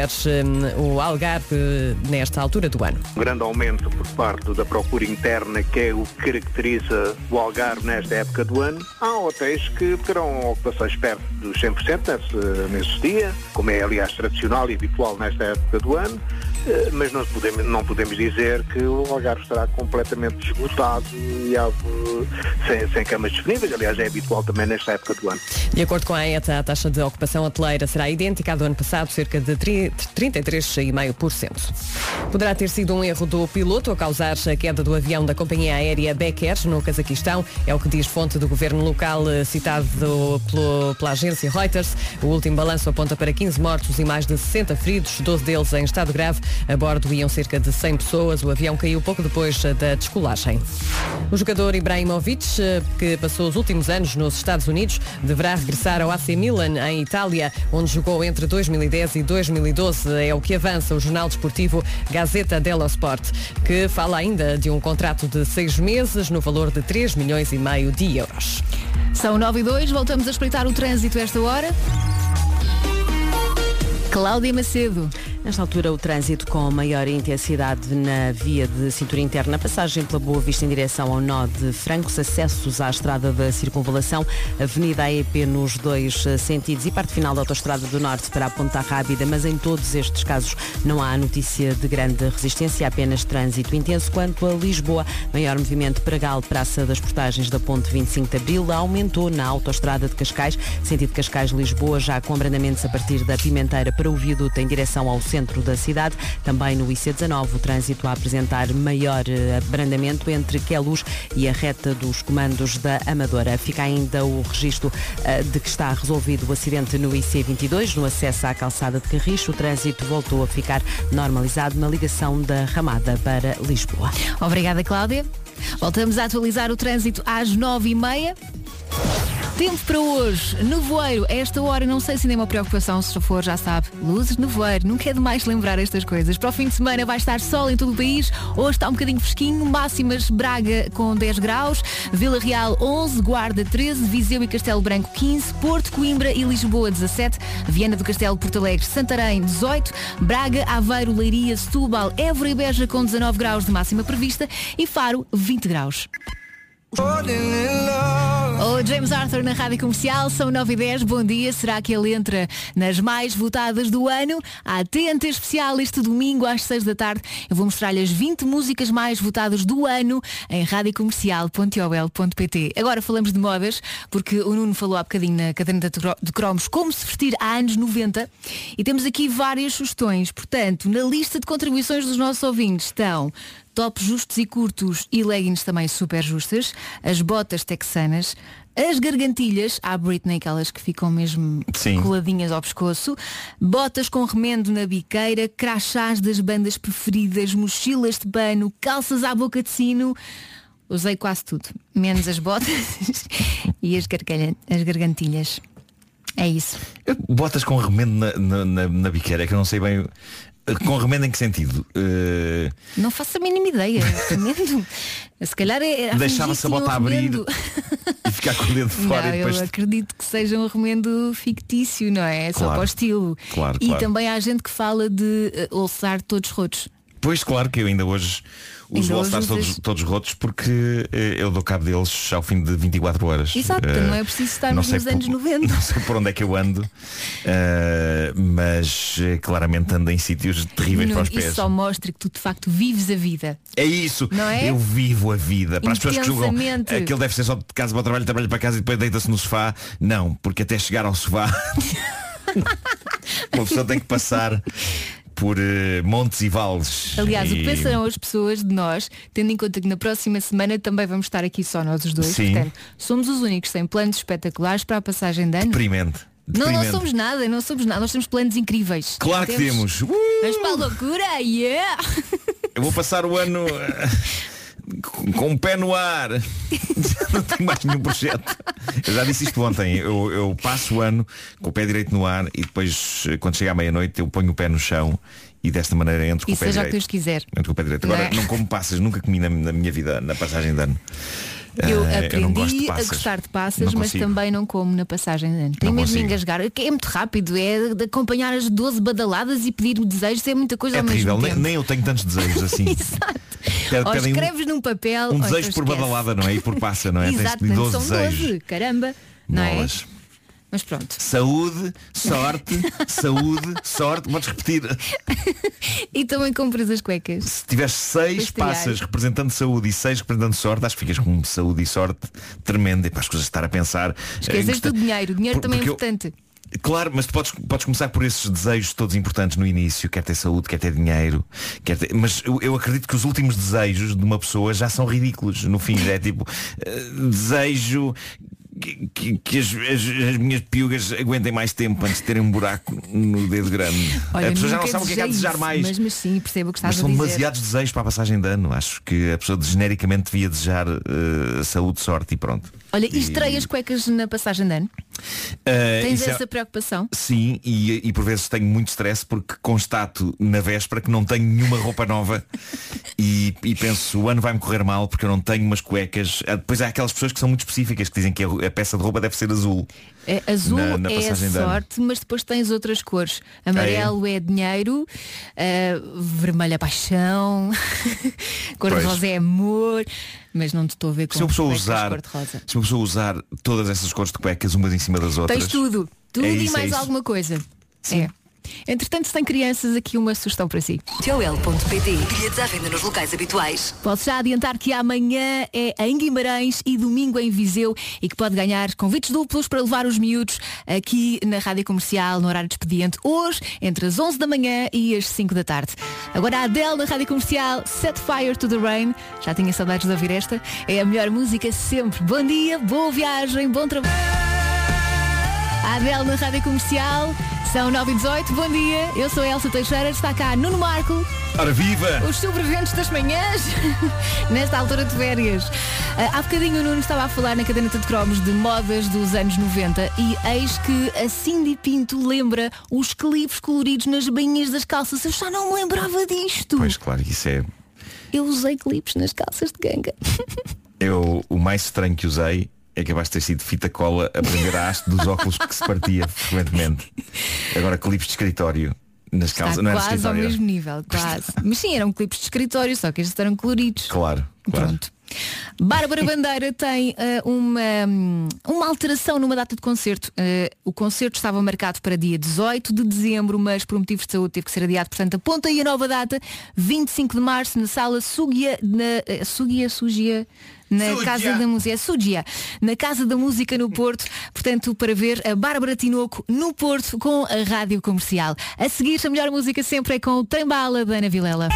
hum, o Algarve nesta altura do ano. Um grande aumento por parte da procura interna, que é o que caracteriza o Algarve nesta época do ano. Há hotéis que terão ocupações perto dos 100% nesse, nesse dia, como é aliás tradicional e habitual nesta época do ano. Eh, Mas não podemos, não podemos dizer que o Algarve estará completamente esgotado e eh, sem, sem camas disponíveis. Aliás, é habitual também nesta época do ano. De acordo com a AETA, a taxa de ocupação hoteleira será idêntica à do ano passado, cerca de tri- 33,5%. Poderá ter sido um erro do piloto a causar a queda do avião da companhia aérea Becker no Cazaquistão. É o que diz fonte do governo local eh, citado pelo- pela agência Reuters. O último balanço aponta para 15 mortos e mais de 60 feridos, 12 deles em estado grave. A bordo iam cerca de 100 pessoas. O avião caiu pouco depois da descolagem. O jogador Ibrahimovic, eh, que passou os últimos anos nos Estados Unidos, deverá regressar ao AC Milan, em Itália, onde jogou entre 2010 e 2012. É o que avança o jornal desportivo Gazeta dello Sport, que fala ainda de um contrato de seis meses no valor de 3 milhões e meio de euros. São 9 e 2, voltamos a espreitar o trânsito esta hora. Cláudia Macedo. Nesta altura, o trânsito com maior intensidade na via de cintura interna, passagem pela Boa Vista em direção ao nó de Francos, acessos à estrada da Circunvalação, Avenida AEP nos dois eh, sentidos e parte final da Autostrada do Norte para a Ponta Rábida, mas em todos estes casos não há notícia de grande resistência, apenas trânsito intenso. Quanto a Lisboa, maior movimento Pragal, Praça das Portagens da Ponte 25 de Abril, aumentou na Autostrada de Cascais, sentido Cascais-Lisboa, já com abrandamentos a partir da Pimenteira para o viaduto em direção ao centro da cidade. Também no IC19, o trânsito a apresentar maior eh, abrandamento entre Queluz e a reta dos comandos da Amadora. Fica ainda o registro eh, de que está resolvido o acidente no IC22, no acesso à calçada de Carriço. O trânsito voltou a ficar normalizado na ligação da Ramada para Lisboa. Obrigada, Cláudia. Voltamos a atualizar o trânsito às nove e meia. Tempo para hoje, nevoeiro, a esta hora não sei se ainda é uma preocupação, se for já sabe, luzes, nevoeiro, nunca é demais lembrar estas coisas. Para o fim de semana vai estar sol em todo o país, hoje está um bocadinho fresquinho, máximas Braga com 10 graus, Vila Real 11, Guarda 13, Viseu e Castelo Branco 15, Porto, Coimbra e Lisboa 17, Viana do Castelo, Porto Alegre, Santarém 18, Braga, Aveiro, Leiria, Setúbal, Évora e Beja com 19 graus de máxima prevista e Faro 20 graus. O James Arthur na Rádio Comercial, são 9 e 10, bom dia. Será que ele entra nas mais votadas do ano? A TNT especial este domingo às 6 da tarde. Eu vou mostrar-lhe as 20 músicas mais votadas do ano em radiocomercial.ol.pt. Agora falamos de modas, porque o Nuno falou há bocadinho na caderneta de cromos como se vestir há anos 90 e temos aqui várias sugestões. Portanto, na lista de contribuições dos nossos ouvintes estão tops justos e curtos e leggings também super justas, as botas texanas, as gargantilhas, à Britney, aquelas que ficam mesmo Sim. coladinhas ao pescoço, botas com remendo na biqueira, crachás das bandas preferidas, mochilas de pano, calças à boca de sino. Usei quase tudo, menos as botas e as, as gargantilhas. É isso. Botas com remendo na, na, na, na biqueira, é que eu não sei bem. Com remendo em que sentido? Eh, Não faço a mínima ideia. Remendo. Se calhar é. a Deixava-se a bota um abrir e ficar com o dedo fora não, e depois. eu acredito que seja um remendo fictício, não é? É Só Claro. para o estilo. Claro, e claro. também há gente que fala de uh, olçar todos rotos. Pois claro que eu ainda hoje Ainda All hoje Stars todos, todos rotos porque eh, eu dou cabo deles ao fim de 24 horas. Exato, Eh, não é preciso não sei nos por- anos 90. Não sei por onde é que eu ando, eh, mas claramente ando em sítios terríveis para os pés. isso só mostra que tu de facto vives a vida. É isso, Não é? eu vivo a vida. Para as pessoas que julgam aquele deve ser só de casa para o trabalho, trabalho para casa e depois deita-se no sofá. Não, porque até chegar ao sofá uma pessoa tem que passar por eh, montes e vales. Aliás, o E- que pensarão as pessoas de nós, tendo em conta que na próxima semana também vamos estar aqui só nós os dois. Sim. Portanto, somos os únicos sem planos espetaculares para a passagem de ano. Deprimente. Não, não somos nada, não somos nada. Nós temos planos incríveis. Claro que temos. Uh, Vamos para a loucura, yeah! eu vou passar o ano eh, com, o pé no ar. Não tenho mais nenhum projeto. Eu já disse isto ontem. Eu, eu passo o ano com o pé direito no ar e depois, quando chega à meia-noite, eu ponho o pé no chão e desta maneira entro com E o pé direito. Entro com o pé direito. Não Agora, é? não como passas, nunca comi na, na minha vida, na passagem de ano. Eu não gosto de aprendi a passas. gostar de passas, mas também não como na passagem de ano. Tem Não mesmo de engasgar. É muito rápido, é de acompanhar as 12 badaladas e pedir desejos, é muita coisa É ao terrível, mesmo nem, tempo. nem eu tenho tantos desejos assim. Pede- Ou pedem um- escreves num papel. um desejo então por esquece. badalada, não é? E por passa, não é? Tens Exato, portanto, 12 são desejos. 12, caramba. Não é? Mas pronto. Saúde, sorte, saúde, sorte. Podes repetir. E também compras as cuecas. Se tiveres seis passas representando saúde e seis representando sorte, acho que ficas com saúde e sorte tremenda. E para as coisas estar a pensar. Esqueces gosta- do dinheiro. O dinheiro Por- também é porque eu- importante. Claro, mas tu podes, podes começar por esses desejos todos importantes no início, quer ter saúde, quer ter dinheiro, quer ter... mas eu, eu acredito que os últimos desejos de uma pessoa já são ridículos. No fim é tipo eh, desejo que, que- as, as- as minhas piugas aguentem mais tempo antes de terem um buraco no dedo grande. Olha, a pessoa já não sabe o que é que há de desejar isso, mais. Mas, mas sim, percebo o que estás Mas a são dizer. demasiados desejos para a passagem de ano. Acho que a pessoa genericamente devia desejar eh, saúde, sorte e pronto. Olha, e estreias cuecas na passagem de ano? Eh, Tens é- essa preocupação? Sim, e, e por vezes tenho muito stress porque constato na véspera que não tenho nenhuma roupa nova e, e penso o ano vai-me correr mal porque eu não tenho umas cuecas. Ah, Depois há aquelas pessoas que são muito específicas que dizem que a, peça de roupa deve ser azul. É, azul na, na é de sorte, mas depois tens outras cores. Amarelo é, dinheiro, ah, vermelho é paixão, cor-de-rosa é amor, mas não te estou a ver com Se uma pessoa usar, se uma pessoa usar todas essas cores de cuecas umas em cima das outras. Tens tudo, tudo É e isso, é mais isso. alguma coisa. É. Entretanto, se tem crianças, aqui uma sugestão para si. Joel.pt Bilhetes à venda nos locais habituais. Posso já adiantar que amanhã é em Guimarães e domingo em Viseu e que pode ganhar convites duplos para levar os miúdos aqui na Rádio Comercial no horário de expediente hoje entre as 11 da manhã e as 5 da tarde. Agora a Adele na Rádio Comercial Set Fire to the Rain. Já tinha saudades de ouvir esta. É a melhor música sempre. Bom dia, boa viagem, bom trabalho. A Adele na Rádio Comercial. São 9 e 18 bom dia. Eu sou a Elsa Teixeira, está cá Nuno Marco. Ora viva! Os sobreviventes das manhãs, nesta altura de férias. Ah, há bocadinho o Nuno estava a falar na caderneta de cromos de modas dos anos 90 e eis que a Cindy Pinto lembra os clipes coloridos nas bainhas das calças. Eu já não me lembrava disto. Pois claro, isso é. Eu usei clipes nas calças de ganga. Eu, o mais estranho que usei é capaz de ter sido fita cola a prender a haste dos óculos que se partia frequentemente. Agora clipes de escritório nas Está calças. Não era de quase ao mesmo nível, quase. Mas sim, eram clipes de escritório, só que estes eram coloridos. Claro, claro. Pronto. Bárbara Bandeira tem eh, uma, hum, uma alteração numa data de concerto. Eh, o concerto estava marcado para dia 18 de dezembro, mas por motivos de saúde teve que ser adiado. Portanto, aponta aí a nova data, 25 de março, na sala Sugia, na eh, Sugia, Sugia, na. Casa da Música, é Sugia, na Casa da Música no Porto. Portanto, para ver a Bárbara Tinoco no Porto com a Rádio Comercial. A seguir, a melhor música sempre é com o Trembala da Ana Vilela.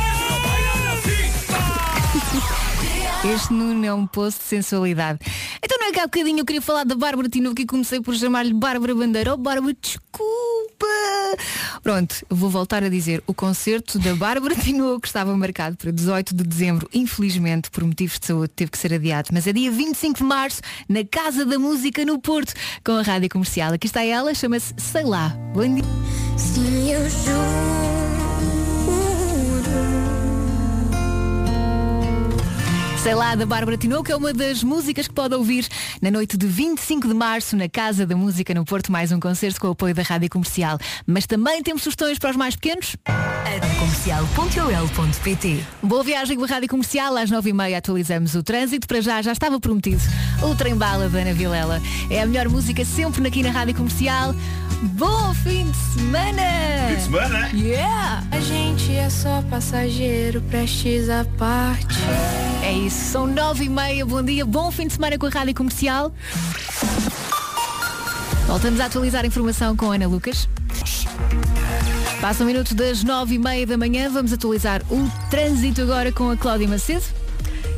Este Nuno é um poço de sensualidade. Então não é que há bocadinho eu queria falar da Bárbara Tinoco e comecei por chamar-lhe Bárbara Bandeira. Oh Bárbara, desculpa! Pronto, vou voltar a dizer. O concerto da Bárbara Tinoco estava marcado para 18 de dezembro. Infelizmente, por motivos de saúde, teve que ser adiado. Mas é dia 25 de março, na Casa da Música no Porto, com a Rádio Comercial. Aqui está ela, chama-se Sei Lá. Bom dia. Eu Sei lá, da Bárbara Tinoco é uma das músicas que pode ouvir na noite de 25 de março na Casa da Música no Porto, mais um concerto com o apoio da Rádio Comercial. Mas também temos sugestões para os mais pequenos. Comercial.ol.pt Boa viagem com a Rádio Comercial, às 9h30 atualizamos o trânsito. Para já, já estava prometido o trem bala da Ana Vilela. É a melhor música sempre aqui na Rádio Comercial. Bom fim de semana! Fim de semana! Yeah! A gente é só passageiro, prestes à parte. É isso, são nove e meia, bom dia, bom fim de semana com a Rádio Comercial. Voltamos a atualizar a informação com a Ana Lucas. Passam minutos das nove e meia da manhã, vamos atualizar o trânsito agora com a Cláudia Macedo.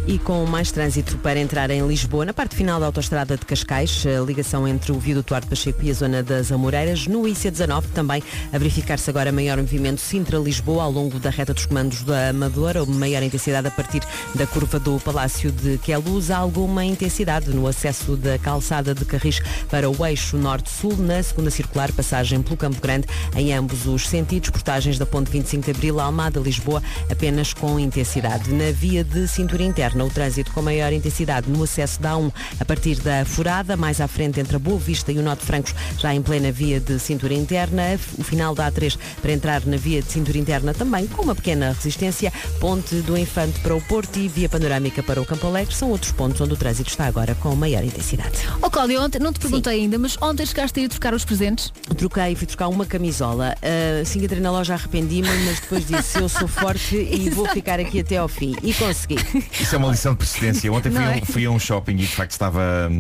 E com mais trânsito para entrar em Lisboa, na parte final da autoestrada de Cascais, a ligação entre o Viaduto Duarte Pacheco e a zona das Amoreiras, no IC19 também a verificar-se agora maior movimento Sintra-Lisboa ao longo da reta dos comandos da Amadora, maior intensidade a partir da curva do Palácio de Queluz, alguma intensidade no acesso da calçada de Carris para o eixo norte-sul, na segunda circular, passagem pelo Campo Grande, em ambos os sentidos, portagens da ponte 25 de Abril, Almada-Lisboa, apenas com intensidade. Na via de cintura interna, o trânsito com maior intensidade no acesso da A1 a partir da Furada, mais à frente entre a Boa Vista e o Norte Francos, já em plena via de cintura interna. O final da A3 para entrar na via de cintura interna também com uma pequena resistência. Ponte do Infante para o Porto e via panorâmica para o Campo Alegre são outros pontos onde o trânsito está agora com maior intensidade. Ó Cláudia, ontem, não te perguntei ainda, mas ontem chegaste a ir trocar os presentes? Troquei, fui trocar uma camisola. Uh, assim que entrei na loja arrependi-me, mas depois disse eu sou forte e vou ficar aqui até ao fim. E consegui. Isso é uma lição de persistência. Ontem fui, é? um, fui a um shopping e de facto estava.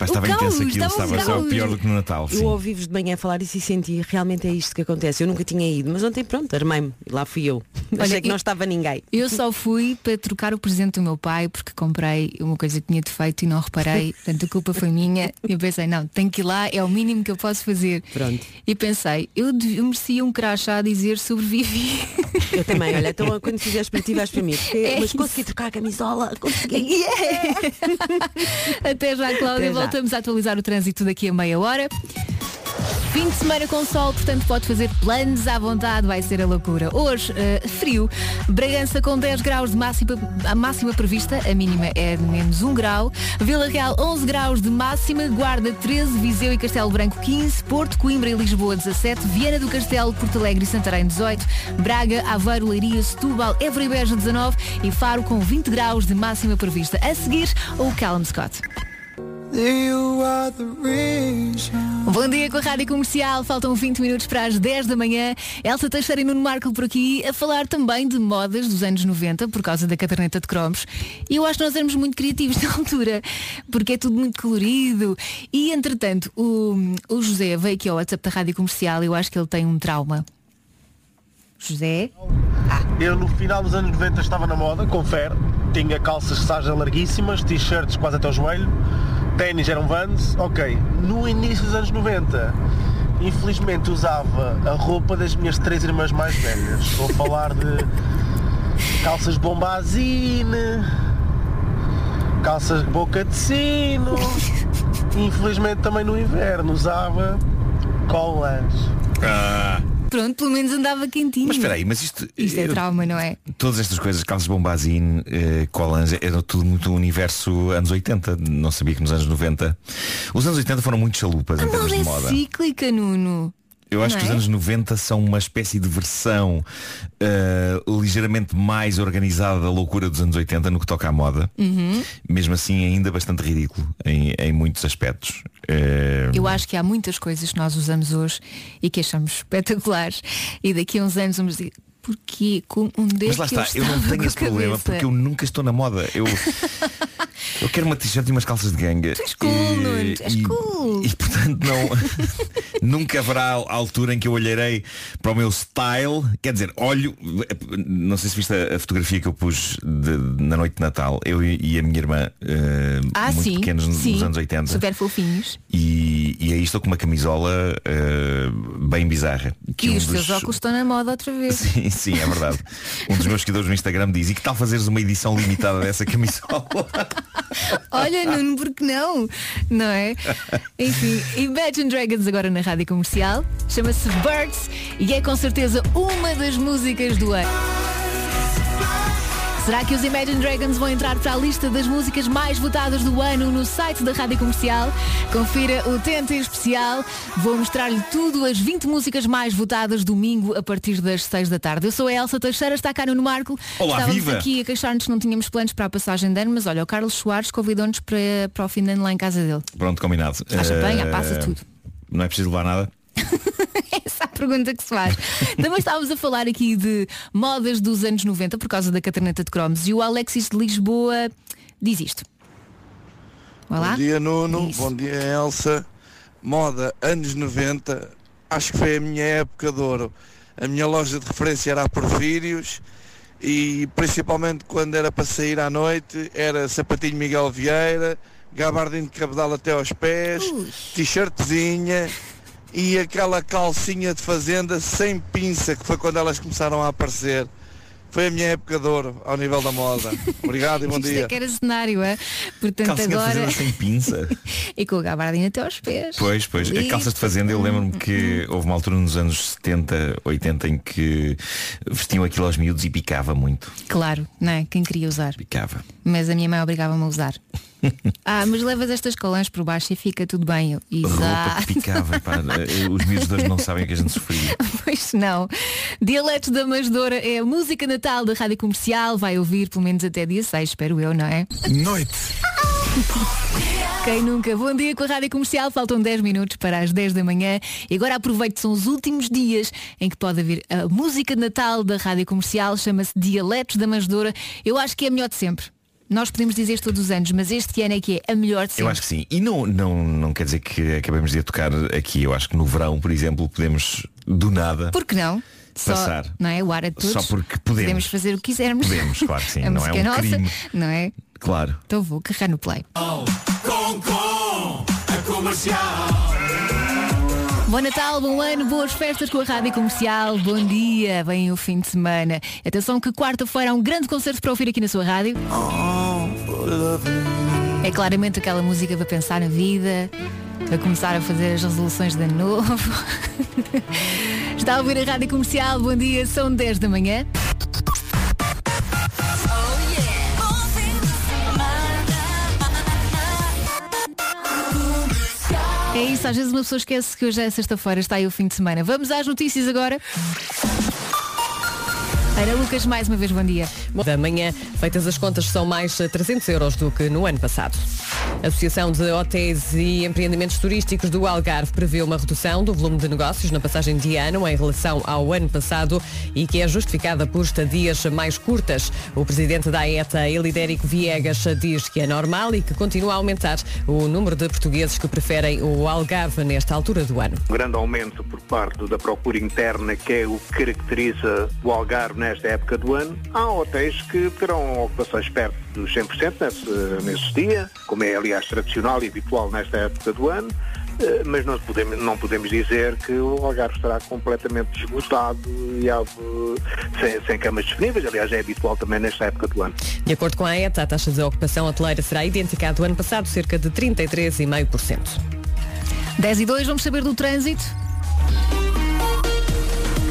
Pá, estava caos, intenso aquilo, estava estava só pior do que no Natal. Eu sim. ouvi-vos de manhã falar isso e senti, realmente é isto que acontece. Eu nunca tinha ido, mas ontem pronto, armei-me. E lá fui eu. Achei que não eu- estava ninguém. Eu só fui para trocar o presente do meu pai porque comprei uma coisa que tinha defeito e não reparei. Portanto, a culpa foi minha. E eu pensei, não, tenho que ir lá, é o mínimo que eu posso fazer. Pronto. E pensei, eu, eu merecia um crachá a dizer sobrevivi. Eu também, olha, então quando fizeres para ti vais para mim. Porque- É mas isso. consegui trocar a camisola, consegui. Até já, Cláudia. Até já. Voltamos a atualizar o trânsito daqui a meia hora. Fim de semana com sol, portanto pode fazer planos à vontade, vai ser a loucura. Hoje, eh, frio, Bragança com 10 graus de máxima, a máxima prevista, a mínima é de menos 1 grau. Vila Real 11 graus de máxima, Guarda 13, Viseu e Castelo Branco 15, Porto, Coimbra e Lisboa 17, Viana do Castelo, Porto Alegre e Santarém 18, Braga, Aveiro, Leiria, Setúbal, Évora e Beja 19 e Faro com 20 graus de máxima prevista. A seguir, o Callum Scott. Bom dia com a Rádio Comercial, faltam 20 minutos para as 10 da manhã. Elsa Teixeira e Nuno Marco por aqui a falar também de modas dos anos 90 por causa da caderneta de cromos. E eu acho que nós éramos muito criativos na altura, porque é tudo muito colorido. E entretanto, o, o José veio aqui ao WhatsApp da Rádio Comercial e eu acho que ele tem um trauma. José? Eu no final dos anos 90 estava na moda, confere. Tinha calças de sarja larguíssimas, t-shirts quase até o joelho, ténis eram vans, ok. No início dos anos 90, infelizmente usava a roupa das minhas três irmãs mais velhas. Estou a falar de calças bombazine, calças boca de sino. Infelizmente também no inverno usava colãs. Pronto, pelo menos andava quentinho. Mas espera aí, mas isto... Isto é eu- trauma, não é? Todas estas coisas, calças bombazine, eh, colãs, era tudo muito universo anos 80. Não sabia que nos anos 90. Os anos 80 foram muito chalupas em A termos moda de é moda. cíclica, Nuno. Eu acho Não que os é? anos 90 são uma espécie de versão eh, ligeiramente mais organizada da loucura dos anos 80 no que toca à moda. Uhum. Mesmo assim, ainda bastante ridículo em, em muitos aspectos. Eh, Eu acho que há muitas coisas que nós usamos hoje e que achamos espetaculares. E daqui a uns anos vamos dizer porquê? Com onde é Mas lá está, eu, eu não tenho esse problema cabeça? porque eu nunca estou na moda. Eu, eu quero uma t-shirt e umas calças de ganga. Tu és cool, tu és cool. E portanto não nunca haverá a altura em que eu olharei para o meu style. Quer dizer, olho, não sei se viste a, fotografia que eu pus de- na noite de Natal, eu e, e a minha irmã eh, Ah, muito sim, pequenos nos sim. anos 80. Super fofinhos. E, e aí estou com uma camisola eh, bem bizarra. Que e um os dos- teus óculos estão na moda outra vez. Sim, sim, é verdade. Um dos meus seguidores no Instagram diz, e que tal fazeres uma edição limitada dessa camisola? Olha, Nuno, porque não? Não é? Enfim, Imagine Dragons agora na rádio comercial. Chama-se Birds e é com certeza uma das músicas do ano. Será que os Imagine Dragons vão entrar para a lista das músicas mais votadas do ano no site da Rádio Comercial? Confira o Tente Especial. Vou mostrar-lhe tudo, as 20 músicas mais votadas domingo a partir das 6 da tarde. Eu sou a Elsa Teixeira, está cá no Marco. Olá, Estávamos viva! aqui a queixar-nos que não tínhamos planos para a passagem de ano, mas olha, o Carlos Soares convidou-nos para, para o fim de ano lá em casa dele. Pronto, combinado. Champanhe, há Eh, passa tudo. Não é preciso levar nada? Essa é pergunta que se faz. Também estávamos a falar aqui de modas dos anos 90 por causa da caderneta de cromos e o Alexis de Lisboa diz isto. Olá. Bom dia Nuno, bom dia Elsa. Moda anos 90, acho que foi a minha época de ouro. A minha loja de referência era a Porfírios e principalmente quando era para sair à noite era sapatinho Miguel Vieira, gabardinho de cabedal até aos pés, t-shirtzinha e aquela calcinha de fazenda sem pinça que foi quando elas começaram a aparecer. Foi a minha época de ouro ao nível da moda. Obrigado e bom Isto é dia. que era cenário, é? Portanto Calcinha de agora. fazenda sem pinça. e com o gabardinho até aos pés. Pois, pois. A Ali. calças de fazenda, eu lembro-me que houve uma altura nos anos 70, 80 em que vestiam aquilo aos miúdos e picava muito. Claro, não é? Quem queria usar. Picava. Mas a minha mãe obrigava-me a usar. ah, mas levas estas colãs por baixo e fica tudo bem. Eu, Roupa que picava. pá. Os miúdos hoje não sabem o que a gente sofria. Pois não. Dialetos da Masdora é a música natal da Rádio Comercial. Vai ouvir pelo menos até dia 6, espero eu, não é? Noite. Quem nunca? Bom dia com a Rádio Comercial. Faltam 10 minutos para as 10 da manhã. E agora aproveito, são os últimos dias em que pode haver a música de Natal da Rádio Comercial. Chama-se Dialetos da Masdora. Eu acho que é a melhor de sempre. Nós podemos dizer isto todos os anos, mas este ano é que é a melhor de sempre. Eu acho que sim. E não, não, não quer dizer que acabemos de a tocar aqui. Eu acho que no verão, por exemplo, podemos do nada Por que não? Só, Passar. Não é? O ar a todos. Só porque podemos. Podemos fazer o que quisermos. Podemos, claro que sim. a não é um nossa, crime. não é? Claro. Então vou carregar no play. Com, com, a comercial. Bom Natal, bom ano, boas festas com a Rádio Comercial. Bom dia, vem o fim de semana. Atenção que quarta-feira há um grande concerto para ouvir aqui na sua rádio. É claramente aquela música para pensar na vida, a começar a fazer as resoluções de novo. Está a ouvir a Rádio Comercial, bom dia, são 10 da manhã. É isso, às vezes uma pessoa esquece que hoje é sexta-feira, está aí o fim de semana. Vamos às notícias agora. Ana Lucas, mais uma vez, bom dia. Da manhã, feitas as contas, são mais 300 euros do que no ano passado. A Associação de Hotéis e Empreendimentos Turísticos do Algarve prevê uma redução do volume de negócios na passagem de ano em relação ao ano passado e que é justificada por estadias mais curtas. O presidente da AETA, Elidérico Viegas, diz que é normal e que continua a aumentar o número de portugueses que preferem o Algarve nesta altura do ano. Um grande aumento por parte da procura interna, que é o que caracteriza o Algarve nesta época do ano. Há hotéis que terão ocupações perto dos 100% nesse, nesse dia, como é aliás tradicional e habitual nesta época do ano. Eh, Mas não podemos, não podemos dizer que o Algarve estará completamente esgotado e há, eh, sem, sem camas disponíveis. Aliás, é habitual também nesta época do ano. De acordo com a AETA, a taxa de ocupação hoteleira será idêntica à do ano passado, cerca de 33,5%. 10 e 2, vamos saber do trânsito.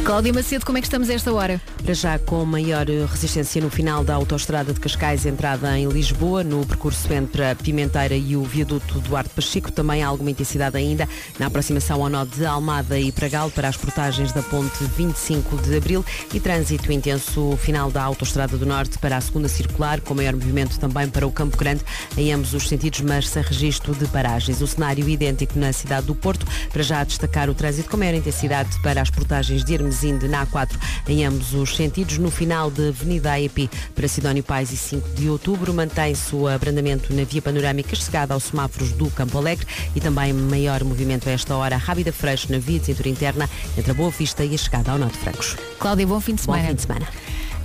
Cláudia Macedo, como é que estamos a esta hora? Para já com maior eh, resistência no final da autoestrada de Cascais, entrada em Lisboa, no percurso entre Pimenteira e o viaduto Duarte Pacheco. Também há alguma intensidade ainda na aproximação ao nó de Almada e Pragal para as portagens da ponte 25 de Abril e trânsito intenso final da autoestrada do Norte para a segunda circular, com maior movimento também para o Campo Grande em ambos os sentidos, mas sem registro de paragens. O cenário idêntico na cidade do Porto, para já destacar o trânsito com maior intensidade para as portagens de Hermesinde na A4 em ambos os sentidos. No final da Avenida AEP para Sidónio Pais e 5 de Outubro mantém-se o abrandamento na via panorâmica chegada aos semáforos do Campo Alegre e também maior movimento a esta hora Rábida Freixo na via de cintura interna entre a Boa Vista e a chegada ao Norte Francos. Cláudia, bom fim de semana. Bom fim de semana.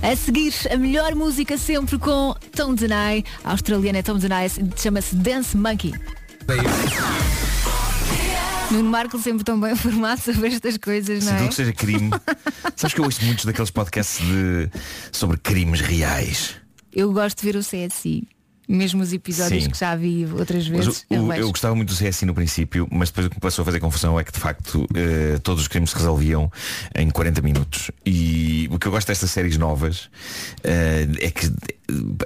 A seguir, a melhor música sempre com Tom Denai. A australiana Tom Denai chama-se Dance Monkey. Nuno Marco sempre tão bem informado sobre estas coisas, Se não tudo é? que seja crime. Sabes que eu ouço muitos daqueles podcasts de... sobre crimes reais. Eu gosto de ver o CSI. Mesmo os episódios Sim. que já vi outras vezes. o- eu o- vejo. eu gostava muito do CSI no princípio, mas depois o que me passou a fazer confusão é que de facto eh, todos os crimes se resolviam em 40 minutos. E o que eu gosto destas séries novas eh, é que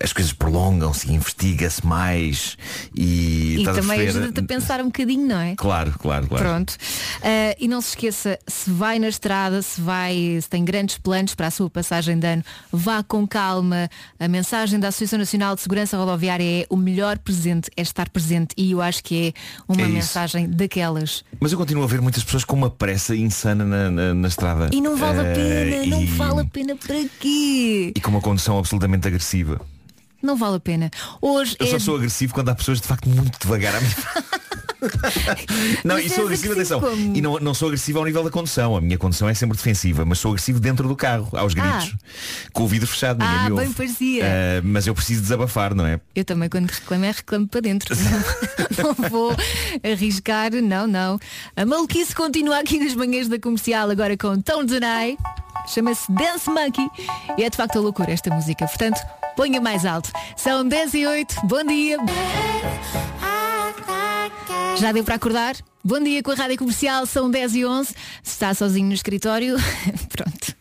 as coisas prolongam-se, investiga-se mais e, E também ajuda-te a pensar um bocadinho, não é? Claro, claro, claro. Pronto. Ah, e não se esqueça, se vai na estrada, se vai, se tem grandes planos para a sua passagem de ano, vá com calma. A mensagem da Associação Nacional de Segurança Rodoviária é o melhor presente é estar presente e eu acho que é uma É mensagem daquelas. Mas eu continuo a ver muitas pessoas com uma pressa insana na, na- na estrada. E não vale a Eh, pena, não e- vale a pena para quê? E com uma condução absolutamente agressiva. Não vale a pena. Hoje Eu é só sou agressivo quando há pessoas de facto muito devagar à minha Não, Mas e sou és agressivo, agressivo atenção. como? E não, não sou agressivo ao nível da condução. A minha condução é sempre defensiva, mas sou agressivo dentro do carro, aos gritos. Com o vidro fechado, ninguém Ah, me bem ouve. parecia. Ah, mas eu preciso desabafar, não é? Eu também quando reclamo é reclamo para dentro. Não, não vou arriscar, não, não. A maluquice continua aqui nas manhãs da comercial agora com Tom Denai. Chama-se Dance Monkey e é de facto a loucura esta música. Portanto, ponha mais alto. São 10 e 8. Bom dia. Já deu para acordar? Bom dia com a Rádio Comercial, são 10 e 11. Se está sozinho no escritório, pronto.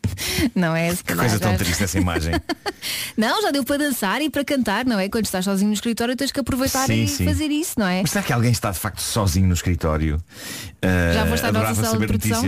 Não é? Que coisa tão triste essa imagem. Não, já deu para dançar e para cantar, não é? Quando estás sozinho no escritório tens que aproveitar Sim, e sim. fazer isso, não é? Mas será que alguém está de facto sozinho no escritório? Ah, Já foste à nossa adorava sala de produção?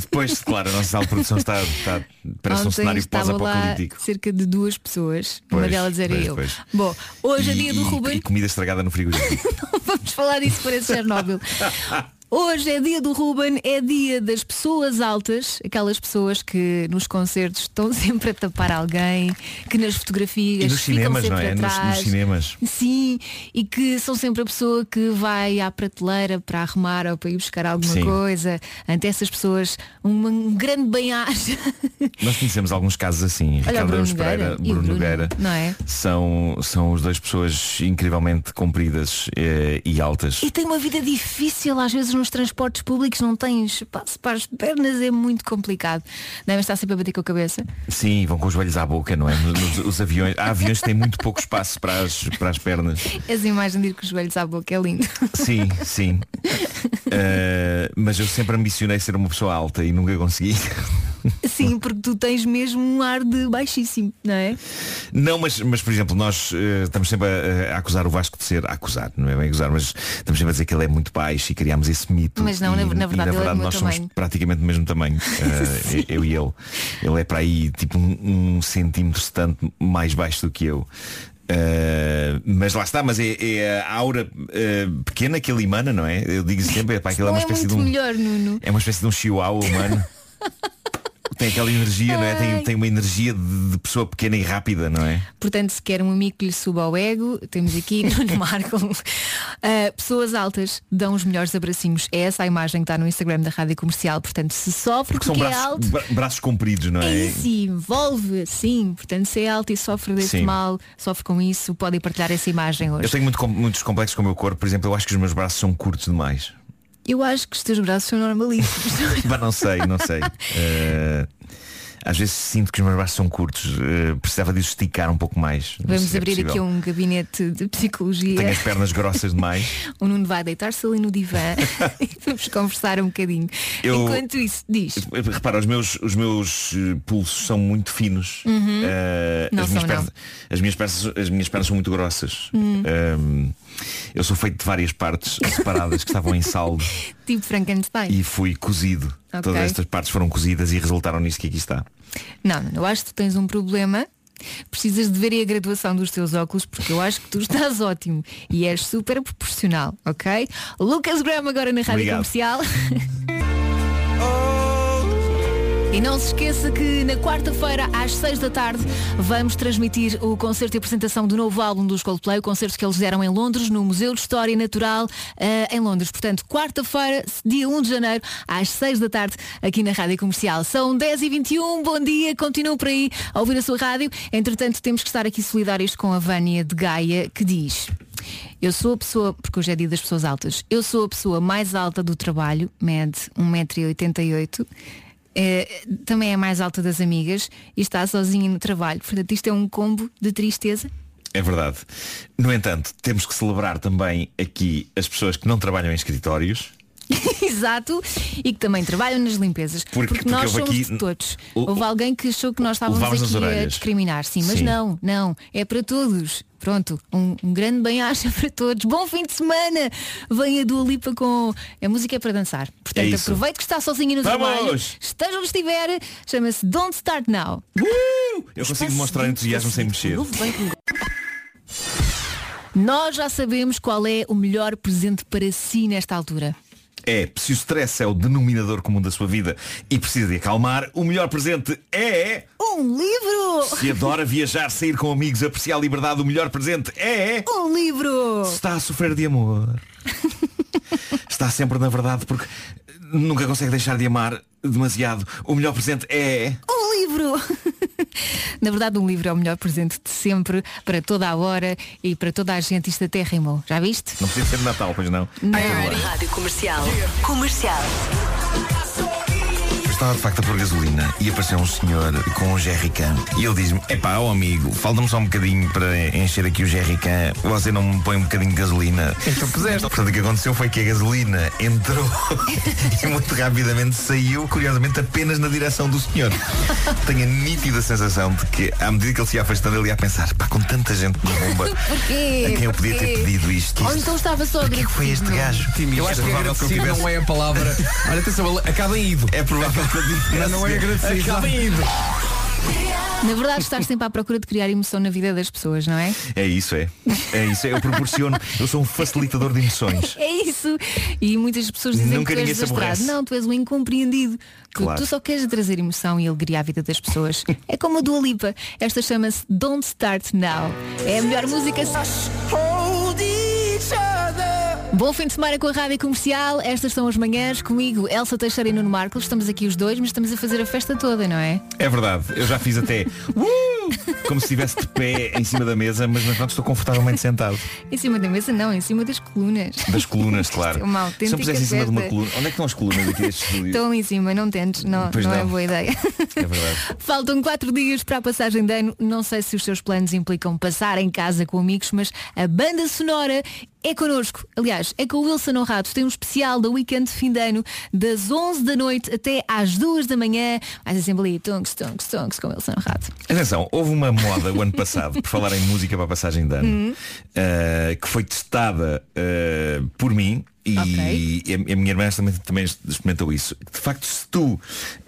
Depois, claro, a nossa sala de produção está, está parece um Ontem cenário estava lá pós-apocalíptico. cerca de duas pessoas, uma Pois, delas era pois, eu. pois. Bom, hoje é dia do Ruben. E comida estragada no frigorífico. Vamos falar disso para esse Chernobyl. Hoje é dia do Ruben, é dia das pessoas altas, aquelas pessoas que nos concertos estão sempre a tapar alguém, que nas fotografias E nos ficam cinemas, sempre não é? Nos- atrás. nos cinemas. Sim, e que são sempre a pessoa que vai à prateleira para arrumar ou para ir buscar alguma Sim. coisa. Ante essas pessoas, um grande bem-aja. Nós conhecemos alguns casos assim. Olha, Ricardo Bruno Pereira, Bruno Bruno, Nogueira. não é? São, são os dois pessoas incrivelmente compridas eh, e altas. E tem uma vida difícil, às vezes nos transportes públicos não tens espaço para as pernas, é muito complicado. Devem estar sempre a bater com a cabeça. Sim, vão com os joelhos à boca, não é? Nos, os aviões, há aviões que têm muito pouco espaço para as, para as pernas. Essa imagem de ir com os joelhos à boca é lindo. Sim, sim. Uh, mas eu sempre ambicionei ser uma pessoa alta e nunca consegui. Sim, porque tu tens mesmo um ar de baixíssimo, não é? Não, mas, mas por exemplo, nós uh, estamos sempre a, a acusar o Vasco de ser, a acusar, não é bem acusar, mas estamos sempre a dizer que ele é muito baixo e criámos esse mito. Mas não, e, na- na e, verdade é do meu nós somos tamanho. praticamente do mesmo tamanho. Uh, eu e ele. Ele é para aí tipo um, um centímetro tanto mais baixo do que eu. Uh, mas lá está, mas é, é a aura uh, pequena que ele emana, não é? Eu digo sempre, é, pá, aquilo é uma é espécie de um. melhor. É uma espécie de um chihuahua humano. tem aquela energia, não é? Tem, tem uma energia de, de pessoa pequena e rápida, não é? Portanto, se quer um amigo que lhe suba ao ego, temos aqui Nuno Marco. Uh, pessoas altas dão os melhores abracinhos. É essa a imagem que está no Instagram da Rádio Comercial. Portanto, se sofre Porque porque, são é braços, alto, bra- braços compridos, não é? é isso, e envolve, sim. Portanto, se é alto e sofre desse Sim. mal, sofre com isso, podem partilhar essa imagem hoje. Eu tenho muito muitos complexos com o meu corpo, por exemplo, eu acho que os meus braços são curtos demais. Eu acho que os teus braços são normalíssimos. Mas não sei, não sei. Eh, às vezes sinto que os meus braços são curtos. eh, precisava de esticar um pouco mais. Vamos é abrir aqui um gabinete de psicologia. Tenho as pernas grossas demais. O Nuno vai deitar-se ali no divã e vamos conversar um bocadinho. Eu- Enquanto isso, diz. Repara, os meus, os meus eh, pulsos são muito finos. Uhum. Eh, Não as, minhas são, não. pernas, as, minhas pernas, as minhas pernas são muito grossas. Hum. Ehm, eu sou feito de várias partes separadas que estavam em saldo Tipo Frankenstein. e fui cozido. Ok. Todas estas partes foram cozidas e resultaram nisso que aqui está. Não, não, eu acho que tu tens um problema. Precisas de ver aí a graduação dos teus óculos porque eu acho que tu estás ótimo e és super proporcional, ok? Lucas Graham agora na Rádio Obrigado. Comercial. E não se esqueça que na quarta-feira, às seis da tarde, vamos transmitir o concerto e apresentação do novo álbum dos Coldplay, o concerto que eles deram em Londres, no Museu de História Natural, eh, em Londres. Portanto, quarta-feira, dia 1 de janeiro, às seis da tarde, aqui na Rádio Comercial. São 10 e 21 bom dia, continuam por aí a ouvir a sua rádio. Entretanto, temos que estar aqui solidários com a Vânia de Gaia, que diz... Eu sou a pessoa, porque hoje é dia das pessoas altas, eu sou a pessoa mais alta do trabalho, mede 1,88m, eh, também é a mais alta das amigas e está sozinha no trabalho. Portanto, isto é um combo de tristeza. É verdade. No entanto, temos que celebrar também aqui as pessoas que não trabalham em escritórios. Exato, e que também trabalham nas limpezas. Porque- Porque, porque nós somos aqui- de todos. o- Houve alguém que achou que nós estávamos aqui a discriminar. Sim, mas Sim. não, não. É para todos. Pronto, um, um grande bem-acha para todos. Bom fim de semana! Vem a Dua Lipa com. A música é para dançar. Portanto, É aproveite que está sozinha no Vamos! trabalho. Esteja onde estiver. Chama-se Don't Start Now. Eu consigo demonstrar entusiasmo sem mexer. Nós já sabemos qual é o melhor presente para si nesta altura. É, se o stress é o denominador comum da sua vida e precisa de acalmar, o melhor presente é. Um livro! Se adora viajar, sair com amigos, apreciar a liberdade, o melhor presente é. Um livro! Se está a sofrer de amor. Está sempre na verdade porque nunca consegue deixar de amar demasiado. O melhor presente é. Um livro! Na verdade, um livro é o melhor presente de sempre, para toda a hora e para toda a gente. Isto até rimou. Já viste? Não precisa ser de Natal, pois não. Não. Rádio Comercial. Comercial. Estava de facto a pôr gasolina e apareceu um senhor com um jerrycan e ele diz-me, epá, ó amigo, falta-me só um bocadinho para encher aqui o jerrycan, você não me põe um bocadinho de gasolina. Então puseste. Portanto, o que aconteceu foi que a gasolina entrou e muito rapidamente saiu, curiosamente, apenas na direção do senhor. Tenho a nítida sensação de que, à medida que ele se ia afastando, ele ia a pensar, pá, com tanta gente na bomba, a quem eu podia ter pedido isto. Ou então estava só O que é que foi este gajo? Eu acho que agradecido não é a palavra. Olha, atenção, acaba em ido. É provável Mas não é agradecido. Acaba. Na verdade, estás sempre à procura de criar emoção na vida das pessoas, não é? É isso, é. É isso, eu proporciono, eu sou um facilitador de emoções. É isso. E muitas pessoas dizem Nunca que tu és desastrado. Não, tu és um incompreendido. Tu- Claro. Tu só queres trazer emoção e alegria à vida das pessoas. é como a Dua Lipa. Esta chama-se Don't Start Now. É a melhor música. Bom fim de semana com a Rádio Comercial. Estas são as manhãs comigo, Elsa Teixeira e Nuno Marcos. Estamos aqui os dois, mas estamos a fazer a festa toda, não é? É verdade, eu já fiz até. Uh! como se estivesse de pé em cima da mesa, mas entanto estou confortavelmente sentado. Em cima da mesa não, em cima das colunas. Das colunas, claro. é uma Se eu pusesse em cima de uma coluna. Onde é que estão as colunas aqui deste estúdio? Estão em cima, não tentes, não, Pois não, é não. boa ideia. É verdade. Faltam quatro dias para a passagem de ano. Não sei se os seus planos implicam passar em casa com amigos, mas a banda sonora é connosco. Aliás, é com o Wilson Honrado. Tem um especial da weekend de fim de ano, das 11 da noite até às 2 da manhã. Sempre ali, tonks, tonks, tonks, com o Wilson Honrado. Atenção, houve uma moda o ano passado, por falar em música para a passagem de ano, eh, que foi testada eh, por mim e a, a minha irmã também, também experimentou isso. De facto, se tu,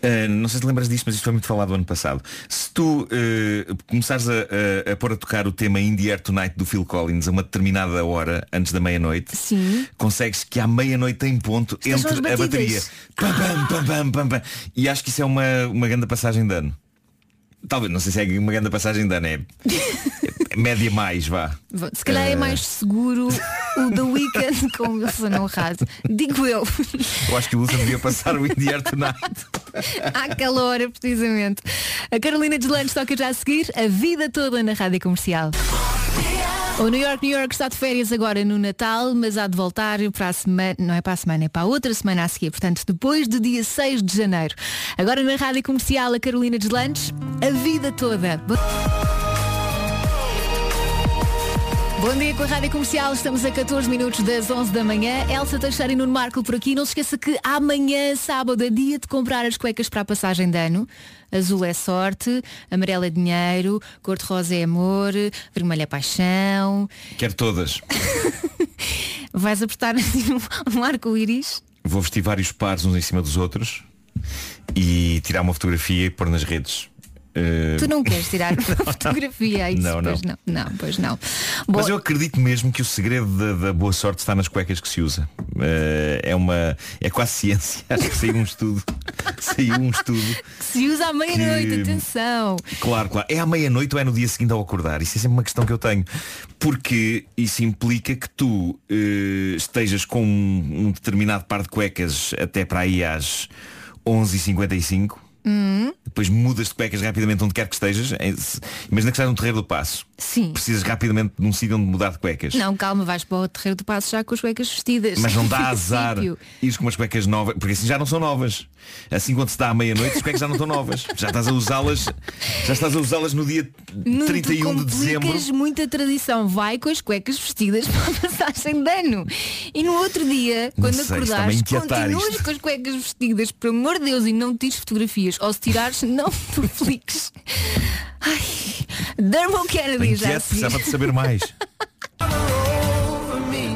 eh, não sei se lembras disto, mas isto foi muito falado ano passado, se tu eh, começares a, a, a pôr a tocar o tema In the Air Tonight do Phil Collins a uma determinada hora, antes da meia-noite, consegues que à meia-noite em ponto entre a bateria. Pam, pam, pam, pam, pam, pam. E acho que isso é uma, uma grande passagem de ano. Talvez, não sei se é uma grande passagem de ano, é, é média mais, vá. Se calhar é Eh, mais seguro o The Weekend com o Wilson Honrado. Digo eu. Eu acho que o Wilson devia passar o In the Air Tonight. Àquela hora, precisamente. A Carolina Deslandes toca já a seguir a vida toda na rádio comercial. O New York, New York está de férias agora no Natal, mas há de voltar para a semana, não é para a semana, é para a outra semana a seguir, portanto, depois do dia 6 de janeiro. Agora na rádio comercial, a Carolina Deslandes, a vida toda. Bo- Bom dia com a Rádio Comercial, estamos a 14 minutos das 11 da manhã. Elsa Teixeira e Nuno Marco por aqui. Não se esqueça que amanhã, sábado, é dia de comprar as cuecas para a passagem de ano. Azul é sorte, amarelo é dinheiro, cor-de-rosa é amor, vermelho é paixão. Quero todas. Vais apertar assim um arco-íris? Vou vestir vários pares uns em cima dos outros e tirar uma fotografia e pôr nas redes. Eh, Tu não queres tirar uma fotografia a isso? Não, não. Pois não. Não, pois não. Bom, Mas eu acredito mesmo que o segredo da, da boa sorte está nas cuecas que se usa. Eh, é uma. É quase ciência. Acho que saiu um estudo. Saiu um estudo. se usa à meia-noite, que- atenção. Claro, claro. É à meia-noite ou é no dia seguinte ao acordar? Isso é sempre uma questão que eu tenho. Porque isso implica que tu eh, estejas com um, um determinado par de cuecas até para aí às 11h55. Hum, Depois mudas de cuecas rapidamente onde quer que estejas. Se- Imagina que estás no terreiro do passo. Sim. Precisas rapidamente de um sítio onde mudar de cuecas. Não, calma, vais para o terreiro do passo já com as cuecas vestidas. Mas não dá azar ires com umas cuecas novas, porque assim já não são novas. Assim quando se dá à meia-noite, as cuecas já não estão novas. Já estás a usá-las, já estás a usá-las no dia tu 31 de dezembro. muita tradição. Vai com as cuecas vestidas para a passagem de ano. E no outro dia, Não quando sei, acordares, continuas isto. com as cuecas vestidas, por amor de Deus, e não tires fotografias. Ou se tirares, não dupliques. Ai, Dermot Kennedy já precisava de saber mais.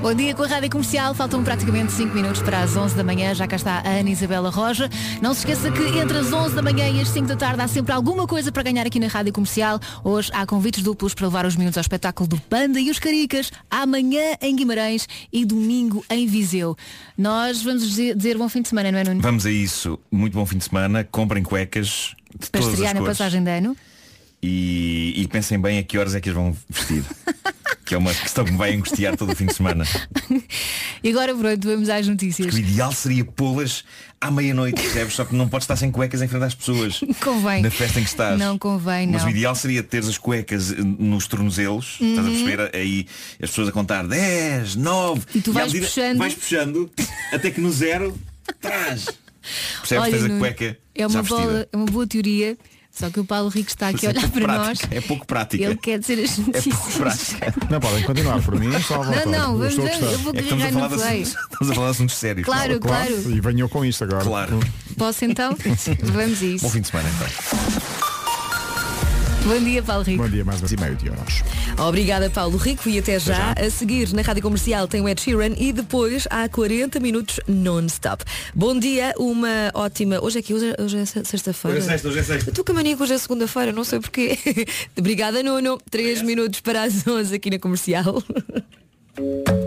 Bom dia com a Rádio Comercial, faltam praticamente 5 minutos para as 11 da manhã, já cá está a Ana Isabela Roja. Não se esqueça que entre as 11 da manhã e as 5 da tarde há sempre alguma coisa para ganhar aqui na Rádio Comercial. Hoje há convites duplos para levar os miúdos ao espetáculo do Panda e os Caricas, amanhã em Guimarães e domingo em Viseu. Nós vamos dizer, bom fim de semana, não é Nuno? Vamos a isso. Muito bom fim de semana. Comprem cuecas de Para todas as estrear na cores. passagem de ano. E, e pensem bem a que horas é que as vão vestir. que é uma questão que me vai angustiar todo o fim de semana. E agora pronto, vamos às notícias. O ideal seria pô-las à meia-noite, percebes? Só que não podes estar sem cuecas em frente às pessoas. Convém. Na festa em que estás. Não convém, Mas não. o ideal seria teres as cuecas eh, nos tornozelos, estás a Uhum. perceber? Aí as pessoas a contar 10, 9 E tu à vais puxando. vais puxando até que no zero traz. Percebes? Olha, Tens a cueca é uma, é uma boa teoria, só que o Paulo Rico está aqui a é olhar pouco para prática, nós. É pouco prática. Ele quer dizer as É notícias. pouco prática. Não, podem continuar por mim, só vontade. Não, não, Eu vamos a gostar. eu vou É a carregar falar no play. assuntos, estamos a falar de assuntos sérios. Claro, claro. E venham com isto agora. Claro. Posso então? Vamos a Bom isso. fim de semana então. Bom dia, Paulo Rico. Bom dia, mais um e meio de euros. Obrigada, Paulo Rico. E até já. A seguir, na Rádio Comercial tem o Ed Sheeran e depois há 40 minutos non-stop. Bom dia, uma ótima. Hoje é que hoje, é- hoje é se- sexta-feira. Hoje é sexta, hoje é sexta. Eu Estou com a mania que hoje é segunda-feira, não sei porquê. Obrigada, Nuno. 3 minutos para as 11 aqui na Comercial.